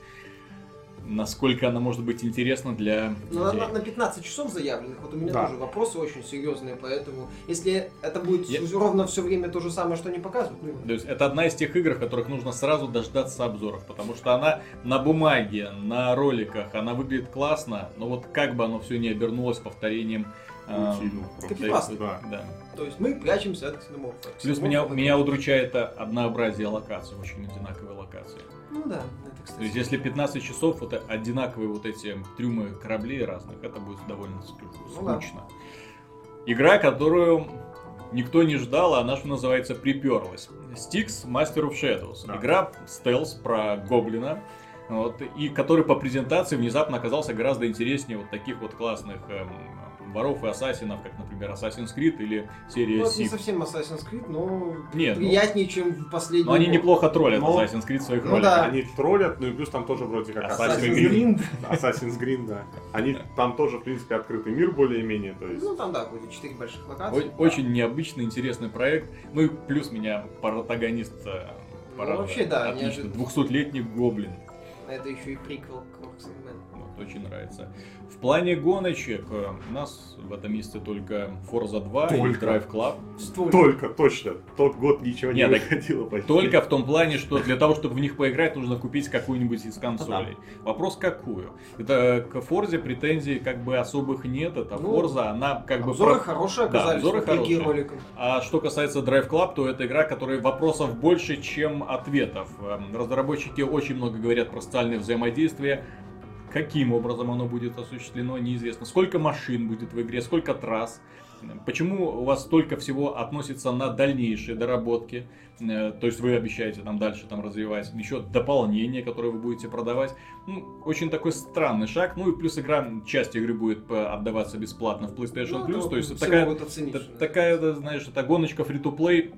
насколько она может быть интересна для Ну, на, людей. на- на 15 часов заявленных, вот у меня Да. тоже вопросы очень серьезные, поэтому если это будет Я- ровно все время то же самое, что они показывают, ну, То есть это одна из тех игр, в которых нужно сразу дождаться обзоров, потому что она на бумаге, на роликах, она выглядит классно, но вот как бы оно все не обернулось повторением. а, Рутину да, просто. Да. да. то есть мы прячемся от ксеноморфа. Плюс меня, меня удручает это однообразие локаций, очень одинаковые локации. Ну да, кстати. То есть если 15 часов вот одинаковые вот эти трюмы кораблей разных, это будет довольно Ну скучно. Игра, которую никто не ждал, а она что называется приперлась. Styx Master of Shadows. Да. Игра стелс про гоблина. Вот, и который по презентации внезапно оказался гораздо интереснее вот таких вот классных эм, воров и ассасинов, как, например, Assassin's Creed или серия Ну, это не совсем Assassin's Creed, но Не, ну- приятнее, чем в последний Но они неплохо троллят Но- Assassin's Creed в своих Ну роликах. да. Они троллят, ну и плюс там тоже вроде как Assassin's Assassin's Creed. Creed. Assassin's Creed, да. Они там тоже, в принципе, открытый мир более-менее, то есть... Ну там, да, будет 4 больших локации. О- Очень необычный, интересный проект. Ну и плюс меня протагонист э, порадовал. вообще, да, Отлично. неожиданно. 200-летний гоблин. Это еще и приквел к Men. Вот, очень нравится. В плане гоночек э, у нас в этом месяце только Forza 2 и Только. Drive Club. Столько. Только, точно. Тот год ничего не Нет, так выходило почти. Только в том плане, что для того, чтобы в них поиграть, нужно купить какую-нибудь из консолей. Вопрос какую? Это к Forza претензий как бы особых нет. Это Ну, Forza, она как бы... Обзоры про- хорошие Да, оказались, обзоры вопреки хорошие. А что касается Drive Club, то это игра, которой вопросов больше, чем ответов. Эм, Разработчики очень много говорят про социальное взаимодействие. Каким образом оно будет осуществлено, неизвестно. Сколько машин будет в игре, сколько трасс. Почему у вас столько всего относится на дальнейшие доработки? Э, То есть вы обещаете там дальше там развивать еще дополнения, которые вы будете продавать. Ну, очень такой странный шаг. Ну и плюс игра, часть игры будет отдаваться бесплатно в PlayStation Ну, Plus. То есть такая, оценить. что- такая, знаешь, это гоночка фри-то-плей,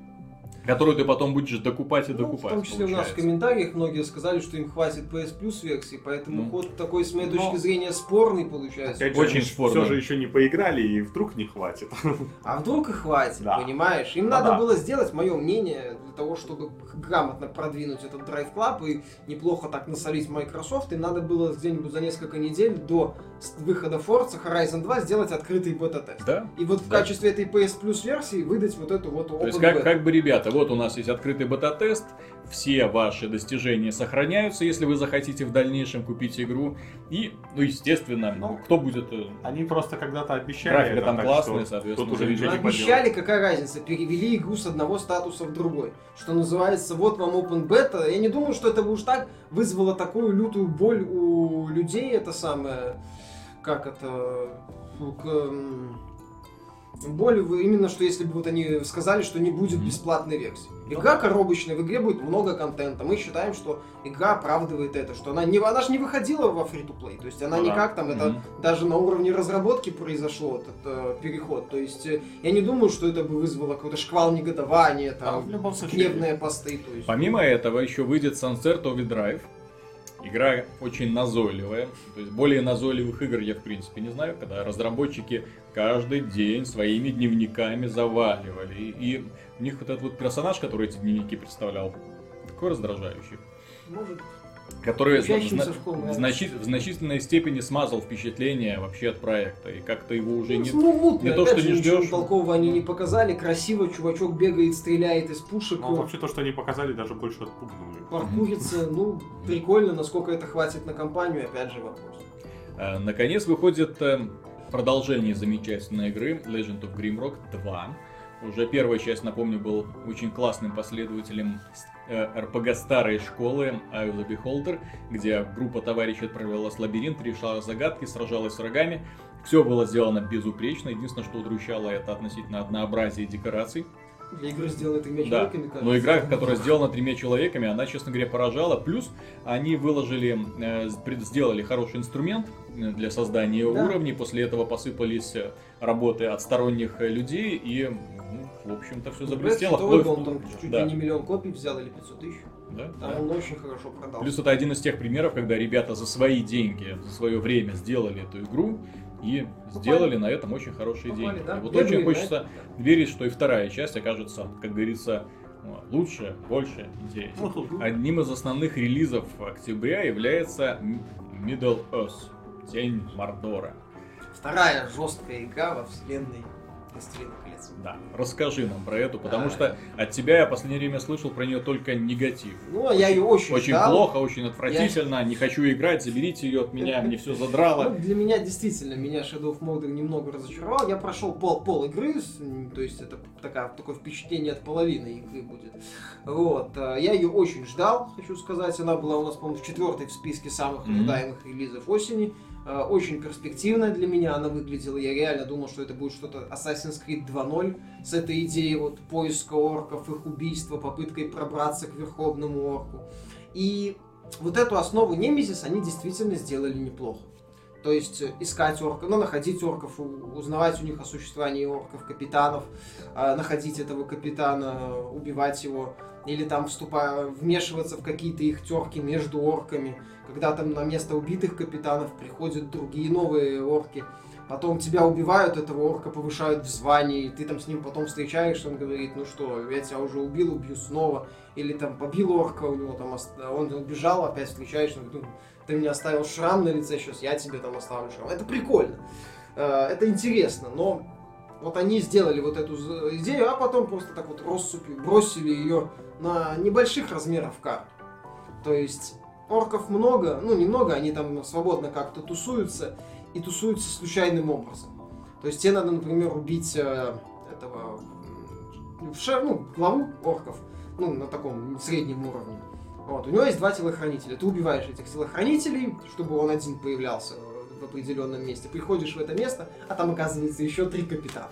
которую ты потом будешь докупать и Ну, докупать. в том числе у нас в получается. комментариях многие сказали, что им хватит PS Plus версии, поэтому Ну. ход такой, с моей Но- точки зрения, спорный получается. Опять Очень же, спорно. все же еще не поиграли, и вдруг не хватит. А вдруг и хватит, Да. понимаешь? Им Ну надо да. было сделать, мое мнение, для того, чтобы грамотно продвинуть этот Drive Club и неплохо так насолить Microsoft, им надо было где-нибудь за несколько недель до с- выхода Forza Horizon 2 сделать открытый бета-тест. Да? И вот в Да. качестве этой PS Plus версии выдать вот эту вот То есть open как, beta. как бы, ребята, вот у нас есть открытый бета-тест, все ваши достижения сохраняются, если вы захотите в дальнейшем купить игру. И, ну, естественно, Ну, кто будет... э, Они просто когда-то обещали Графика это, там так классная, что соответственно, Тут уже уже ничего не Обещали, поделать. какая разница, перевели игру с одного статуса в другой. Что называется, вот вам open beta. Я не думаю, что это бы уж так вызвало такую лютую боль у людей, это самое, как это, к, в- именно, что если бы вот они сказали, что не будет бесплатной версии. Игра коробочная, в игре будет много контента. Мы считаем, что игра оправдывает это, что она не, она же не выходила во free-to-play, то есть она Ну никак там, это Мгм. даже на уровне разработки произошел этот э, переход. То есть э, я не думаю, что это бы вызвало какой-то шквал негодования, А, там, случае, гневные посты. То есть, Помимо этого еще выйдет Sunset Overdrive. Игра очень назойливая. То есть более назойливых игр я в принципе не знаю, когда разработчики каждый день своими дневниками заваливали. И, у них вот этот вот персонаж, который эти дневники представлял, такой раздражающий. может, Который зна- в, значи- в значительной степени смазал впечатление вообще от проекта. И как-то его уже не... ну, мутно. не то, что же, не ждешь. толкового они не показали. Красиво чувачок бегает, стреляет из пушек. Ну, вообще то, что они показали, даже больше отпугнули. Паркурится, ну, прикольно, насколько это хватит на компанию, опять же вопрос. Э, Наконец выходит э, продолжение замечательной игры Legend of Grimrock 2. Уже первая часть, напомню, был очень классным последователем э, РПГ старой школы Eye of the Beholder, где группа товарищей отправлялась в лабиринт, решала загадки, сражалась с врагами. Все было сделано безупречно. Единственное, что удручало, это относительно однообразие декораций. Для игры сделаны тремя Да, человеками, кажется. но игра, которая сделана тремя человеками, она, честно говоря, поражала. Плюс они выложили, э, сделали хороший инструмент э, для создания Да. уровней. После этого посыпались работы от сторонних людей, и, ну, в общем-то, все Ну, заблестело. Вплоть- он там чуть да, не миллион копий взял или 500 тысяч. да, Там да. он очень хорошо продал. Плюс это один из тех примеров, когда ребята за свои деньги, за свое время сделали эту игру и сделали на этом очень хорошие Попали, деньги. да. И вот Я очень думаю, хочется верить, что и вторая часть окажется, как говорится, ну, лучше, больше, интереснее. Ну, тут Одним из основных релизов октября является Middle Earth, Тень Мордора. Вторая жесткая игра во вселенной Властелина колец. Да, расскажи нам про эту, потому Да. что от тебя я в последнее время слышал про нее только негатив. Ну, а я ее очень, Очень ждал. плохо, очень отвратительно, не хочу играть, заберите ее от меня, мне все Ну, задрало. для меня действительно, меня Shadow of Mordor немного разочаровал. Я прошел пол, пол игры, то есть это такая, такое впечатление от половины игры будет. Вот. а, Я ее очень ждал, хочу сказать. Она была у нас, по-моему, в четвертой в списке самых ожидаемых релизов осени. А, Очень перспективная для меня она выглядела. Я реально думал, что это будет что-то Assassin's Creed 2.0 с этой идеей вот поиска орков, их убийства, попыткой пробраться к верховному орку. И вот эту основу Немезис они действительно сделали неплохо. То есть э, искать орков, ну, находить орков, узнавать у них о существовании орков, капитанов, э, находить этого капитана, убивать его, или там вступая, вмешиваться в какие-то их терки между орками, когда там на место убитых капитанов приходят другие новые орки. Потом тебя убивают, этого орка повышают в звании, ты там с ним потом встречаешься, он говорит, ну что, я тебя уже убил, убью снова. Или там побил орка, у него там, он убежал, опять встречаешься, он говорит, «Ну, ты мне оставил шрам на лице, сейчас я тебе там оставлю шрам. Это прикольно, Э, это интересно, но вот они сделали вот эту идею, а потом просто так вот россыпью бросили ее на небольших размеров карт. То есть орков много, ну немного, они там свободно как-то тусуются, и тусуются случайным образом. То есть тебе надо, например, убить э, этого м, ше- ну, главу орков, ну, на таком среднем уровне. Вот. У него есть два телохранителя. Ты убиваешь этих телохранителей, чтобы он один появлялся в определенном месте. Приходишь в это место, а там оказывается еще три капитана.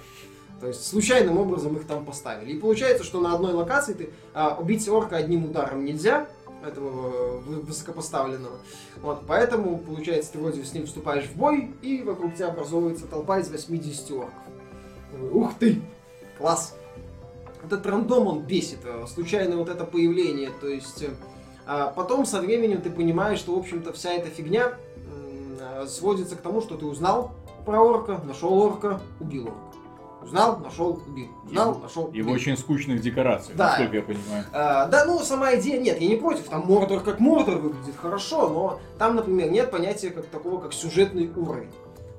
То есть случайным образом их там поставили. И получается, что на одной локации ты а, убить орка одним ударом нельзя, этого э, вы- высокопоставленного. Вот, поэтому, получается, ты вроде с ним вступаешь в бой, и вокруг тебя образовывается толпа из 80 орков. Ух ты! Класс! Этот рандом, он бесит, э, случайное вот это появление, то есть... э, а потом со временем ты понимаешь, что, в общем-то, вся эта фигня сводится к тому, что ты узнал про орка, нашел орка, убил орка. Узнал, нашел, убил. Узнал, И- нашел, И в убил. очень скучных декорациях, Да. насколько я понимаю. А, да, ну, сама идея, нет, я не против, там Мордор как Мордор выглядит хорошо, но там, например, нет понятия как такого, как сюжетный уровень.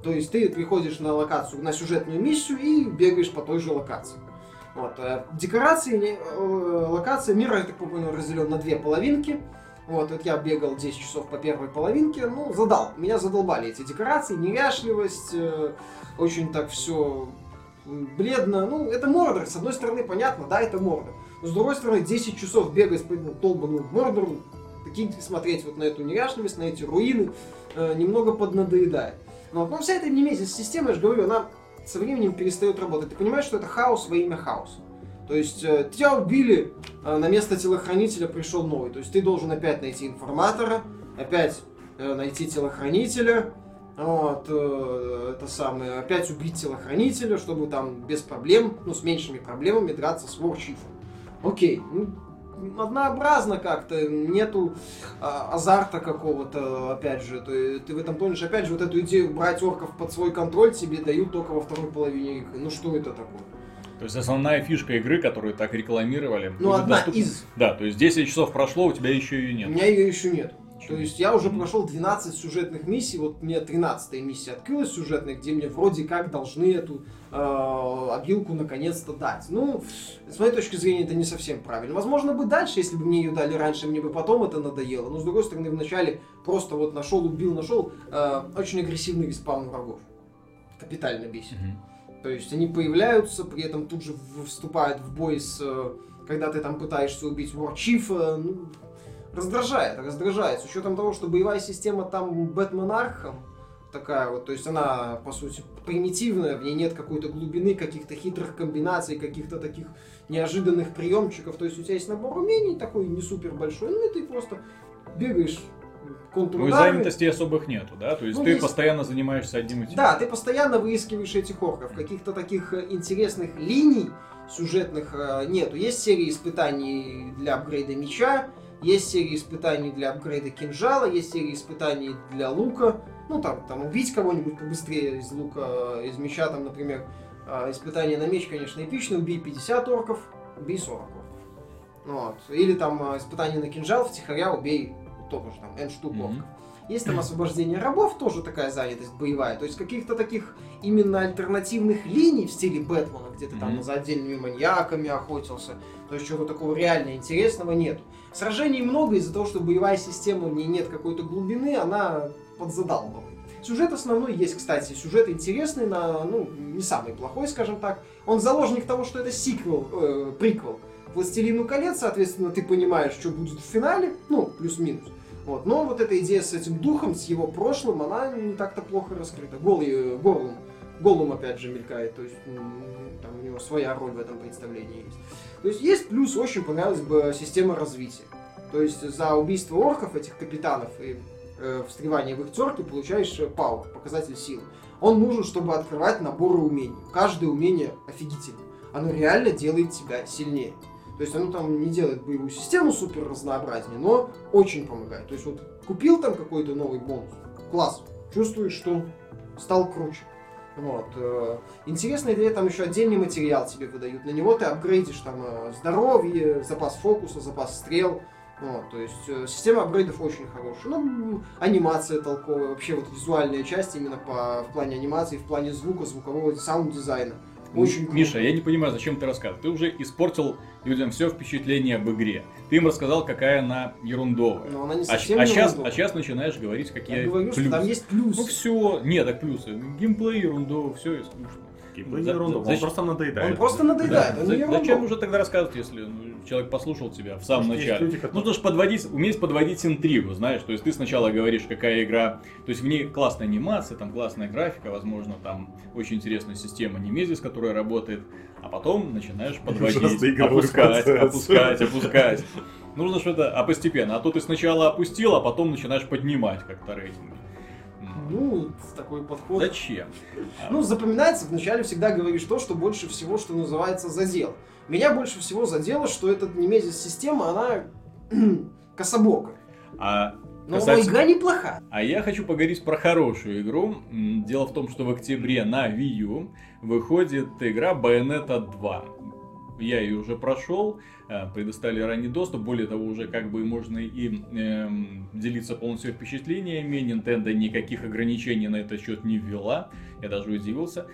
То есть ты приходишь на локацию, на сюжетную миссию и бегаешь по той же локации. Вот. э, Декорации, э, локация мира, я так понял, разделен на две половинки. Вот, вот я бегал 10 часов по первой половинке, ну, задал. Меня задолбали эти декорации, неряшливость, э, очень так все бледно. Ну, это Мордор, с одной стороны, понятно, да, это Мордор. Но с другой стороны, 10 часов бегать по этому долбанному Мордору, такие смотреть вот на эту неряшливость, на эти руины, э, немного поднадоедает. Но, но вся эта немезис система, я же говорю, она со временем перестает работать. Ты понимаешь, что это хаос во имя хаоса. То есть э, тебя убили, э, на место телохранителя пришел новый. То есть ты должен опять найти информатора, опять э, найти телохранителя, вот, э, это самое, опять убить телохранителя, чтобы там без проблем, ну, с меньшими проблемами драться с ворчифом. Окей, ну, однообразно как-то, нету а, азарта какого-то, опять же, ты, ты в этом тонешь, опять же, вот эту идею брать орков под свой контроль тебе дают только во второй половине игры. Ну что это такое? То есть основная фишка игры, которую так рекламировали, Ну, одна доступна- из. Да, то есть 10 часов прошло, у тебя еще ее У нет. меня ее еще нет. Чего? То есть я уже прошел 12 сюжетных миссий, вот мне 13 миссия открылась сюжетная, где мне вроде как должны эту э, обилку наконец-то дать. Ну, с моей точки зрения, это не совсем правильно. Возможно бы дальше, если бы мне ее дали раньше, мне бы потом это надоело. Но с другой стороны, вначале просто вот нашел, убил, нашел. Э, очень агрессивный респаун врагов. Капитально бесит. Мгм. То есть они появляются, при этом тут же вступают в бой с... э, Когда ты там пытаешься убить Warchief'а, ну, раздражает, раздражает. С учетом того, что боевая система там Бэтмен Архам, такая вот, то есть она, по сути, примитивная, в ней нет какой-то глубины, каких-то хитрых комбинаций, каких-то таких неожиданных приемчиков, то есть у тебя есть набор умений такой не супер большой, ну и ты просто бегаешь ну и занятостей особых нету, да? То есть ну, ты есть... постоянно занимаешься одним и тем. Да, ты постоянно выискиваешь этих орков. Каких-то таких э, интересных линий сюжетных э, нету. Есть серии испытаний для апгрейда меча, есть серии испытаний для апгрейда кинжала, есть серии испытаний для лука. Ну, там, там убить кого-нибудь побыстрее из лука, из меча, там, например, э, испытание на меч, конечно, эпичное. Убей 50 орков, убей 40 орков. Вот. Или там э, испытание на кинжал, втихаря убей только же там N штук орков. Mm-hmm. Есть там освобождение рабов, тоже такая занятость боевая. То есть каких-то таких именно альтернативных линий в стиле Бэтмена, где ты mm-hmm. там за отдельными маньяками охотился. То есть чего-то такого реально интересного нету. Сражений много из-за того, что боевая система в ней нет какой-то глубины, она подзадалбывает. Сюжет основной есть, кстати. Сюжет интересный, на, ну, не самый плохой, скажем так. Он заложник того, что это сиквел, э, приквел. Властелину колец, соответственно, ты понимаешь, что будет в финале, ну, плюс-минус. Вот. Но вот эта идея с этим духом, с его прошлым, она не так-то плохо раскрыта. Голый, Горлум, Голум опять же мелькает, то есть там у него своя роль в этом представлении есть. То есть есть плюс, очень понравилась бы система развития. То есть за убийство орков, этих капитанов и э, встревание в их терки получаешь пауэр, показатель силы. Он нужен, чтобы открывать наборы умений. Каждое умение офигительно. Оно реально делает тебя сильнее. То есть оно там не делает боевую систему супер разнообразнее, но очень помогает. То есть вот купил там какой-то новый бонус, класс, чувствуешь, что стал круче. Вот. Э, интересная идея, там еще отдельный материал тебе выдают. На него ты апгрейдишь там э, здоровье, запас фокуса, запас стрел. Вот, то есть э, система апгрейдов очень хорошая. Ну, анимация толковая, вообще вот визуальная часть именно по, в плане анимации, в плане звука, звукового саунд-дизайна. Очень Миша, круто. я не понимаю, зачем ты рассказываешь. Ты уже испортил людям все впечатление об игре. Ты им рассказал, какая она ерундовая. Но она не а совсем а, а, сейчас, а сейчас начинаешь говорить, какие я говорю, плюсы. Что там есть плюсы. Ну все, нет, так плюсы. Геймплей ерундовый, все и скучно. Геймплей не ерунда, он просто надоедает. Он просто надоедает, да. он не Зачем уже тогда рассказывать, если ну, человек послушал тебя в самом Может, начале? Люди, которые... Ну, подводить, уметь подводить интригу, знаешь, то есть ты сначала говоришь, какая игра, то есть в ней классная анимация, там классная графика, возможно, там очень интересная система Немезис, которая работает, а потом начинаешь подводить, опускать, опускать, опускать. Нужно что-то, а постепенно. А то ты сначала опустил, а потом начинаешь поднимать как-то рейтинги. Ну, такой подход. Зачем? Ну, запоминается, вначале всегда говоришь то, что больше всего, что называется, задел. Меня больше всего задело, что эта немезис-система, она кособокая. А но касается... игра неплоха. А я хочу поговорить про хорошую игру. Дело в том, что в октябре на Wii U выходит игра Bayonetta 2 я ее уже прошел, предоставили ранний доступ, более того, уже как бы можно и э, делиться полностью впечатлениями, Nintendo никаких ограничений на этот счет не ввела, я даже удивился.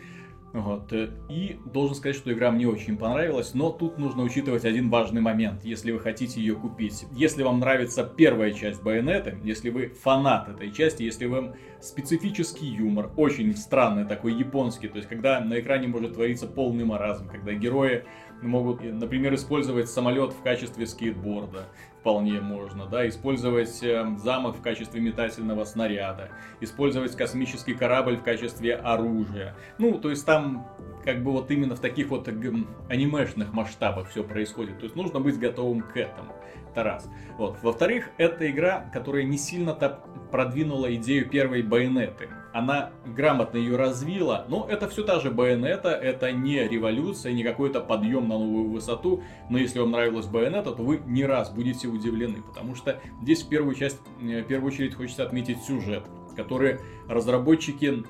Вот. Э, и должен сказать, что игра мне очень понравилась, но тут нужно учитывать один важный момент, если вы хотите ее купить. Если вам нравится первая часть Байонета, если вы фанат этой части, если вам специфический юмор, очень странный такой японский, то есть когда на экране может твориться полный маразм, когда герои могут, например, использовать самолет в качестве скейтборда, вполне можно, да, использовать э, замок в качестве метательного снаряда, использовать космический корабль в качестве оружия. Ну, то есть там как бы вот именно в таких вот анимешных масштабах все происходит. То есть нужно быть готовым к этому. Это раз. Вот. Во-вторых, это игра, которая не сильно-то продвинула идею первой байонеты. Она грамотно ее развила, но это все та же байонета, это не революция, не какой-то подъем на новую высоту. Но если вам нравилась байонета, то вы не раз будете удивлены, потому что здесь в первую, часть, в первую очередь хочется отметить сюжет, который разработчики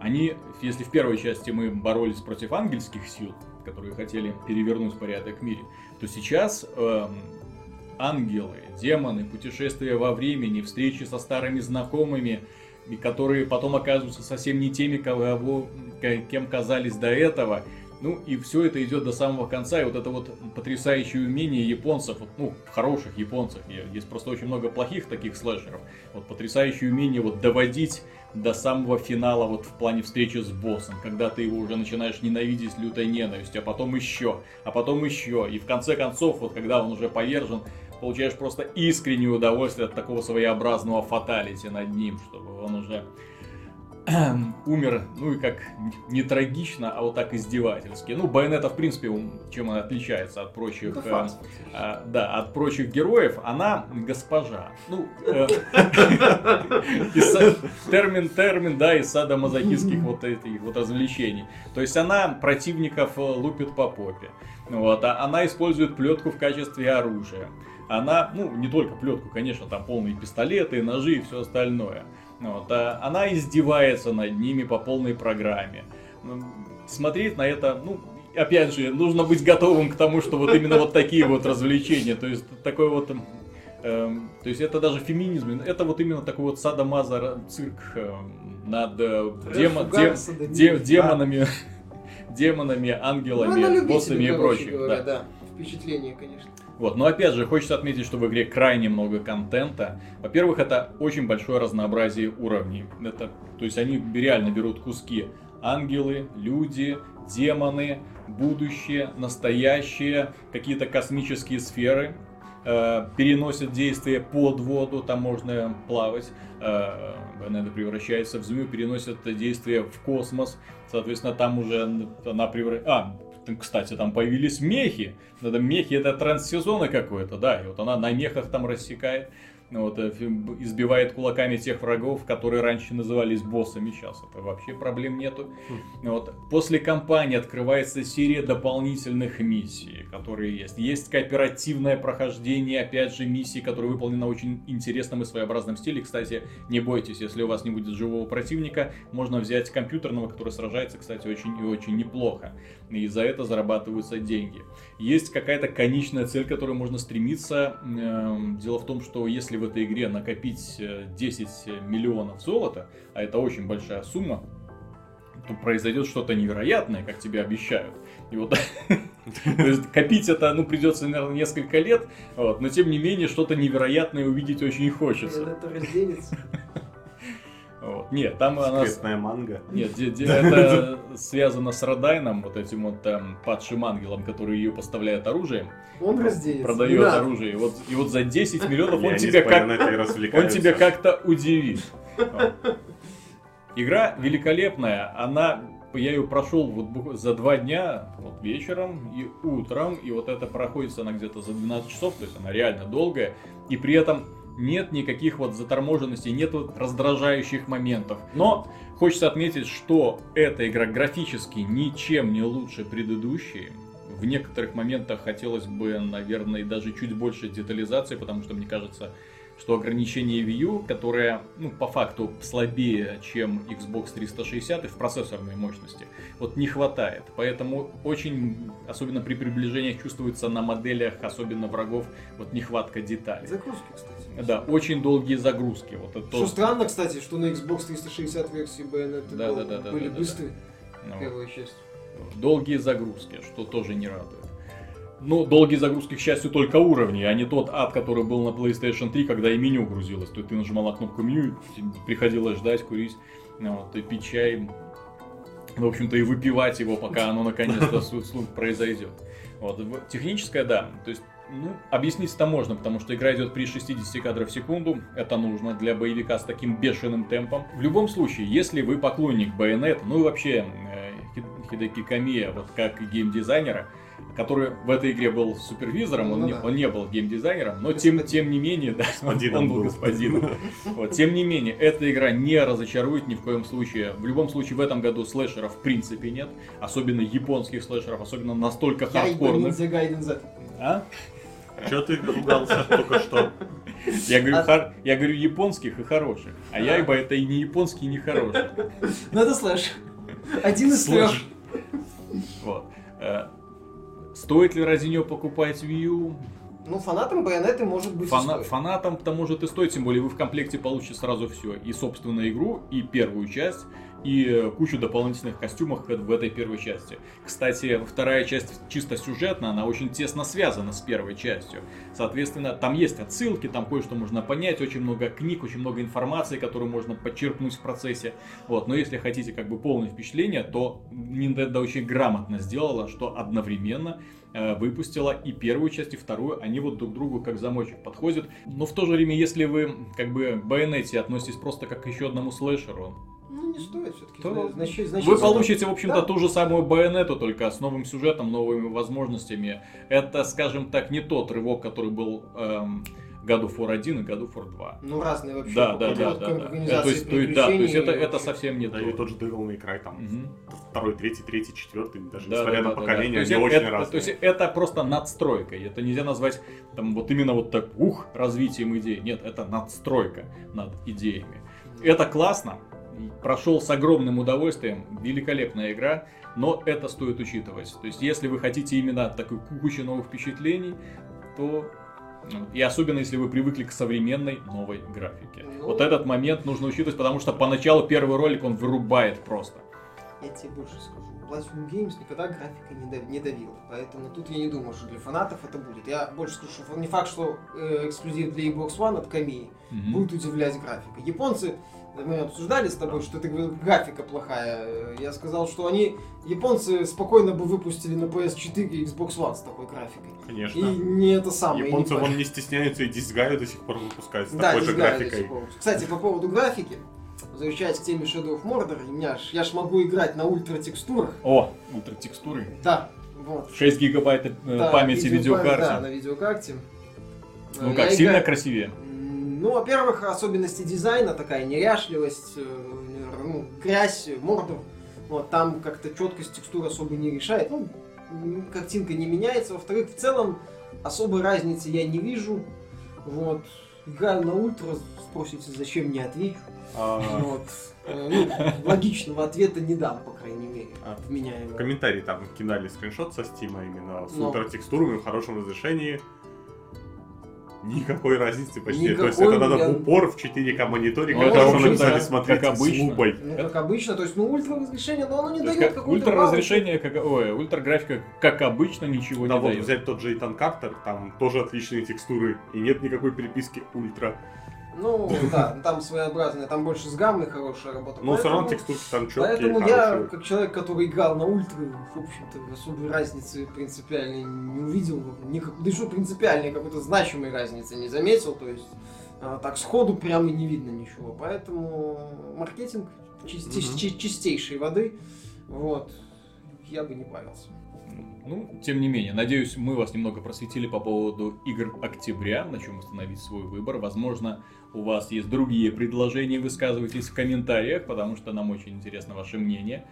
они, если в первой части мы боролись против ангельских сил, которые хотели перевернуть порядок в мире, то сейчас э, ангелы, демоны, путешествия во времени, встречи со старыми знакомыми, и которые потом оказываются совсем не теми, кого, кем казались до этого. Ну и все это идет до самого конца, и вот это вот потрясающее умение японцев, ну, хороших японцев, есть просто очень много плохих таких слэшеров, вот потрясающее умение вот доводить до самого финала вот в плане встречи с боссом, когда ты его уже начинаешь ненавидеть лютой ненавистью, а потом еще, а потом еще, и в конце концов, вот когда он уже повержен, получаешь просто искреннее удовольствие от такого своеобразного фаталити над ним, чтобы он уже умер, ну и как не трагично, а вот так издевательски. Ну, Байонета, в принципе, чем она отличается от прочих, Это э, а, да, от прочих героев, она госпожа. Ну, э, термин, термин, да, из садомазохистских вот этих вот развлечений. То есть она противников э, лупит по попе. Вот, а она использует плетку в качестве оружия. Она, ну, не только плетку, конечно, там полные пистолеты, ножи и все остальное. Вот, а она издевается над ними по полной программе. Ну, Смотреть на это, ну, опять же, нужно быть готовым к тому, что вот именно вот такие вот развлечения, то есть такой вот, эм, то есть это даже феминизм, это вот именно такой вот садомаза цирк эм, над э, демо- Угар, дем- садомия. де- демонами, демонами, Ну, ангелами, любитель, боссами и прочим. говоря, да. да. Впечатление, конечно. Вот, но опять же, хочется отметить, что в игре крайне много контента. Во-первых, это очень большое разнообразие уровней. Это, то есть они реально берут куски ангелы, люди, демоны, будущее, настоящее, какие-то космические сферы, э, переносят действие под воду, там можно плавать, э, Байонета превращается в змею, переносят действие в космос, соответственно, там уже она превращается... А, кстати, там появились мехи, это мехи, это транссезоны какой-то, да, и вот она на мехах там рассекает, вот, э, избивает кулаками тех врагов, которые раньше назывались боссами, сейчас это вообще проблем нету. Вот. После кампании открывается серия дополнительных миссий, которые есть. Есть кооперативное прохождение, опять же, миссий, которые выполнены на очень интересном и своеобразном стиле. Кстати, не бойтесь, если у вас не будет живого противника, можно взять компьютерного, который сражается, кстати, очень и очень неплохо. И за это зарабатываются деньги. Есть какая-то конечная цель, к которой можно стремиться. Эм, Дело в том, что если в этой игре накопить э, 10 миллионов золота, а это очень большая сумма, то произойдет что-то невероятное, как тебе обещают. И вот, копить это, ну, придется, наверное, несколько лет, вот, но тем не менее, что-то невероятное увидеть очень хочется. Это разденется. Вот. Нет, там она... Секретная манга. Нет, де- де- это связано с Родайном, вот этим вот там падшим ангелом, который ее поставляет оружием, Он разденется. Не продает надо. оружие. И вот, и вот за 10 миллионов он тебя как он тебя как-то удивит. Игра великолепная, она, я ее прошел вот за два дня, вот вечером и утром, и вот это проходится она где-то за 12 часов, то есть она реально долгая, и при этом нет никаких вот заторможенностей, нет вот раздражающих моментов. Но хочется отметить, что эта игра графически ничем не лучше предыдущей. В некоторых моментах хотелось бы, наверное, даже чуть больше детализации, потому что мне кажется, что ограничение Wii U, которое, ну, по факту слабее, чем Xbox 360 и в процессорной мощности, вот не хватает. Поэтому очень, особенно при приближениях, чувствуется на моделях, особенно врагов, вот нехватка деталей. Загрузки, кстати. Да, очень долгие загрузки. Вот это Что то- странно, кстати, что на Xbox 360 версии Bayonetta Да, да, да, да, были да, да, быстрые, ну, первая часть. долгие загрузки, что тоже не радует. Ну, долгие загрузки, к счастью, только уровни, а не тот ад, который был на PlayStation 3, когда и меню грузилось. То есть ты нажимал кнопку меню, приходилось ждать, курить, ну, вот, и пить чай, в общем-то, и выпивать его, пока оно наконец-то произойдет. Вот. Техническое, да. То есть, ну, объяснить это можно, потому что игра идет при 60 кадров в секунду. Это нужно для боевика с таким бешеным темпом. В любом случае, если вы поклонник Bayonetta, ну и вообще э, Хи- Хидеки Камия, вот как геймдизайнера, который в этой игре был супервизором, он, Ну не, да. он не был геймдизайнером, но тем, Господин. тем не менее, да, Господином он был господином. Вот, тем не менее, эта игра не разочарует ни в коем случае. В любом случае, в этом году слэшеров в принципе нет. Особенно японских слэшеров, особенно настолько Я хардкорных. А? Че ты ругался только что? Я говорю, А- хар- я говорю японских и хороших. А я А. ибо это и не японский, и не хороший. Надо слэш. Один из трех. Слэш. Вот. Стоит ли ради нее покупать Wii U? Ну, фанатам Байонеты может быть Фана- стоит. фанатам-то может и стоит, тем более вы в комплекте получите сразу все. И собственную игру, и первую часть, и кучу дополнительных костюмов в этой первой части. Кстати, вторая часть чисто сюжетно, она очень тесно связана с первой частью. Соответственно, там есть отсылки, там кое-что можно понять, очень много книг, очень много информации, которую можно подчеркнуть в процессе. Вот. Но если хотите как бы полное впечатление, то Nintendo очень грамотно сделала, что одновременно э, выпустила и первую часть, и вторую. Они вот друг другу как замочек подходят. Но в то же время, если вы как бы к Байонете относитесь просто как к еще одному слэшеру, Ну, не стоит все-таки. То вы получите, в общем-то, Да. ту же самую байонету, только с новым сюжетом, новыми возможностями. Это, скажем так, не тот рывок, который был эм, God of War 1 и God of War 2. Ну, разные вообще. Да, да, да, да, да. То есть, то есть, да, то есть это, это совсем не Да, то. и тот же Devil May Cry там Мгм. второй, третий, третий, четвертый, даже Да, несмотря да, на да, да, поколение, да. Есть они это- очень это- разные. То есть это просто надстройка. Это нельзя назвать там вот именно вот так, ух, развитием идей. Нет, это надстройка над идеями. Это классно. Прошел с огромным удовольствием. Великолепная игра. Но это стоит учитывать. То есть, если вы хотите именно такой кучу новых впечатлений, то ну, и особенно, если вы привыкли к современной новой графике. Ну. Вот этот момент нужно учитывать, потому что поначалу первый ролик он вырубает просто. Я тебе больше скажу. Platinum Games никогда графика не, дав- не давила. Поэтому тут я не думаю, что для фанатов это будет. Я больше скажу, что не факт, что э, эксклюзив для Xbox One от Камии Мгм. будет удивлять графика. Японцы, мы обсуждали с тобой, что ты говорил, графика плохая. Я сказал, что они, японцы спокойно бы выпустили на PS4 и Xbox One с такой графикой. Конечно. И не это самое. Японцы не вон не стесняются и Disgaea до сих пор выпускают с Да, такой же Disgaea до графикой. Кстати, по поводу графики, возвращаясь к теме Shadow of Mordor, меня ж- я ж могу играть на ультра текстурах. О, ультратекстуры. Да, вот. 6 гигабайт э, Да, памяти видеокарте. Да, на видеокарте. Ну Э, как, я сильно играю- красивее? Ну, во-первых, особенности дизайна, такая неряшливость, э, ну, грязь, мордор. Вот, там как-то четкость текстур особо не решает. Ну, картинка не меняется. Во-вторых, в целом, особой разницы я не вижу. Вот. Играю на ультра, спросите, зачем не отвечу. А, Вот. Э, ну, логичного ответа не дам, по крайней мере. А, в меня. В комментарии там кидали скриншот со стима именно с Ну. ультратекстурами в хорошем разрешении. Никакой разницы почти. То есть Никакой, это надо я- в упор в 4К мониторе, Ну, как хорошо общем-то, написали, как смотреть обычно. с лупой. Ну, как обычно, то есть, ну, ультра разрешение, но оно не То дает как какую-то ультра разрешение, как, ой, ультра графика, как обычно, ничего Да, не вот дает. взять тот же Итан Картер, там тоже отличные текстуры, и нет никакой переписки ультра. Ну, да, там своеобразная, там больше с гаммой хорошая работа. Но все равно Поэтому- текстурки там четкие, Поэтому я, как человек, который играл на ультра, в общем-то, особой разницы принципиальной не увидел. Никак, да что принципиальной, какой-то значимой разницы не заметил. То есть, а, так сходу прямо не видно ничего. Поэтому маркетинг чисти- Мгм. чи- чистейшей воды. Вот. Я бы не парился. Ну, тем не менее, надеюсь, мы вас немного просветили по поводу игр октября, на чем установить свой выбор. Возможно, у вас есть другие предложения, высказывайтесь в комментариях, потому что нам очень интересно ваше мнение.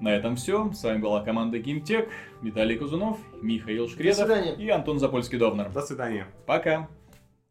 На этом все. С вами была команда GameTech, Виталий Кузунов, Михаил До Шкредов и Антон Запольский-Довнер. До свидания. Пока!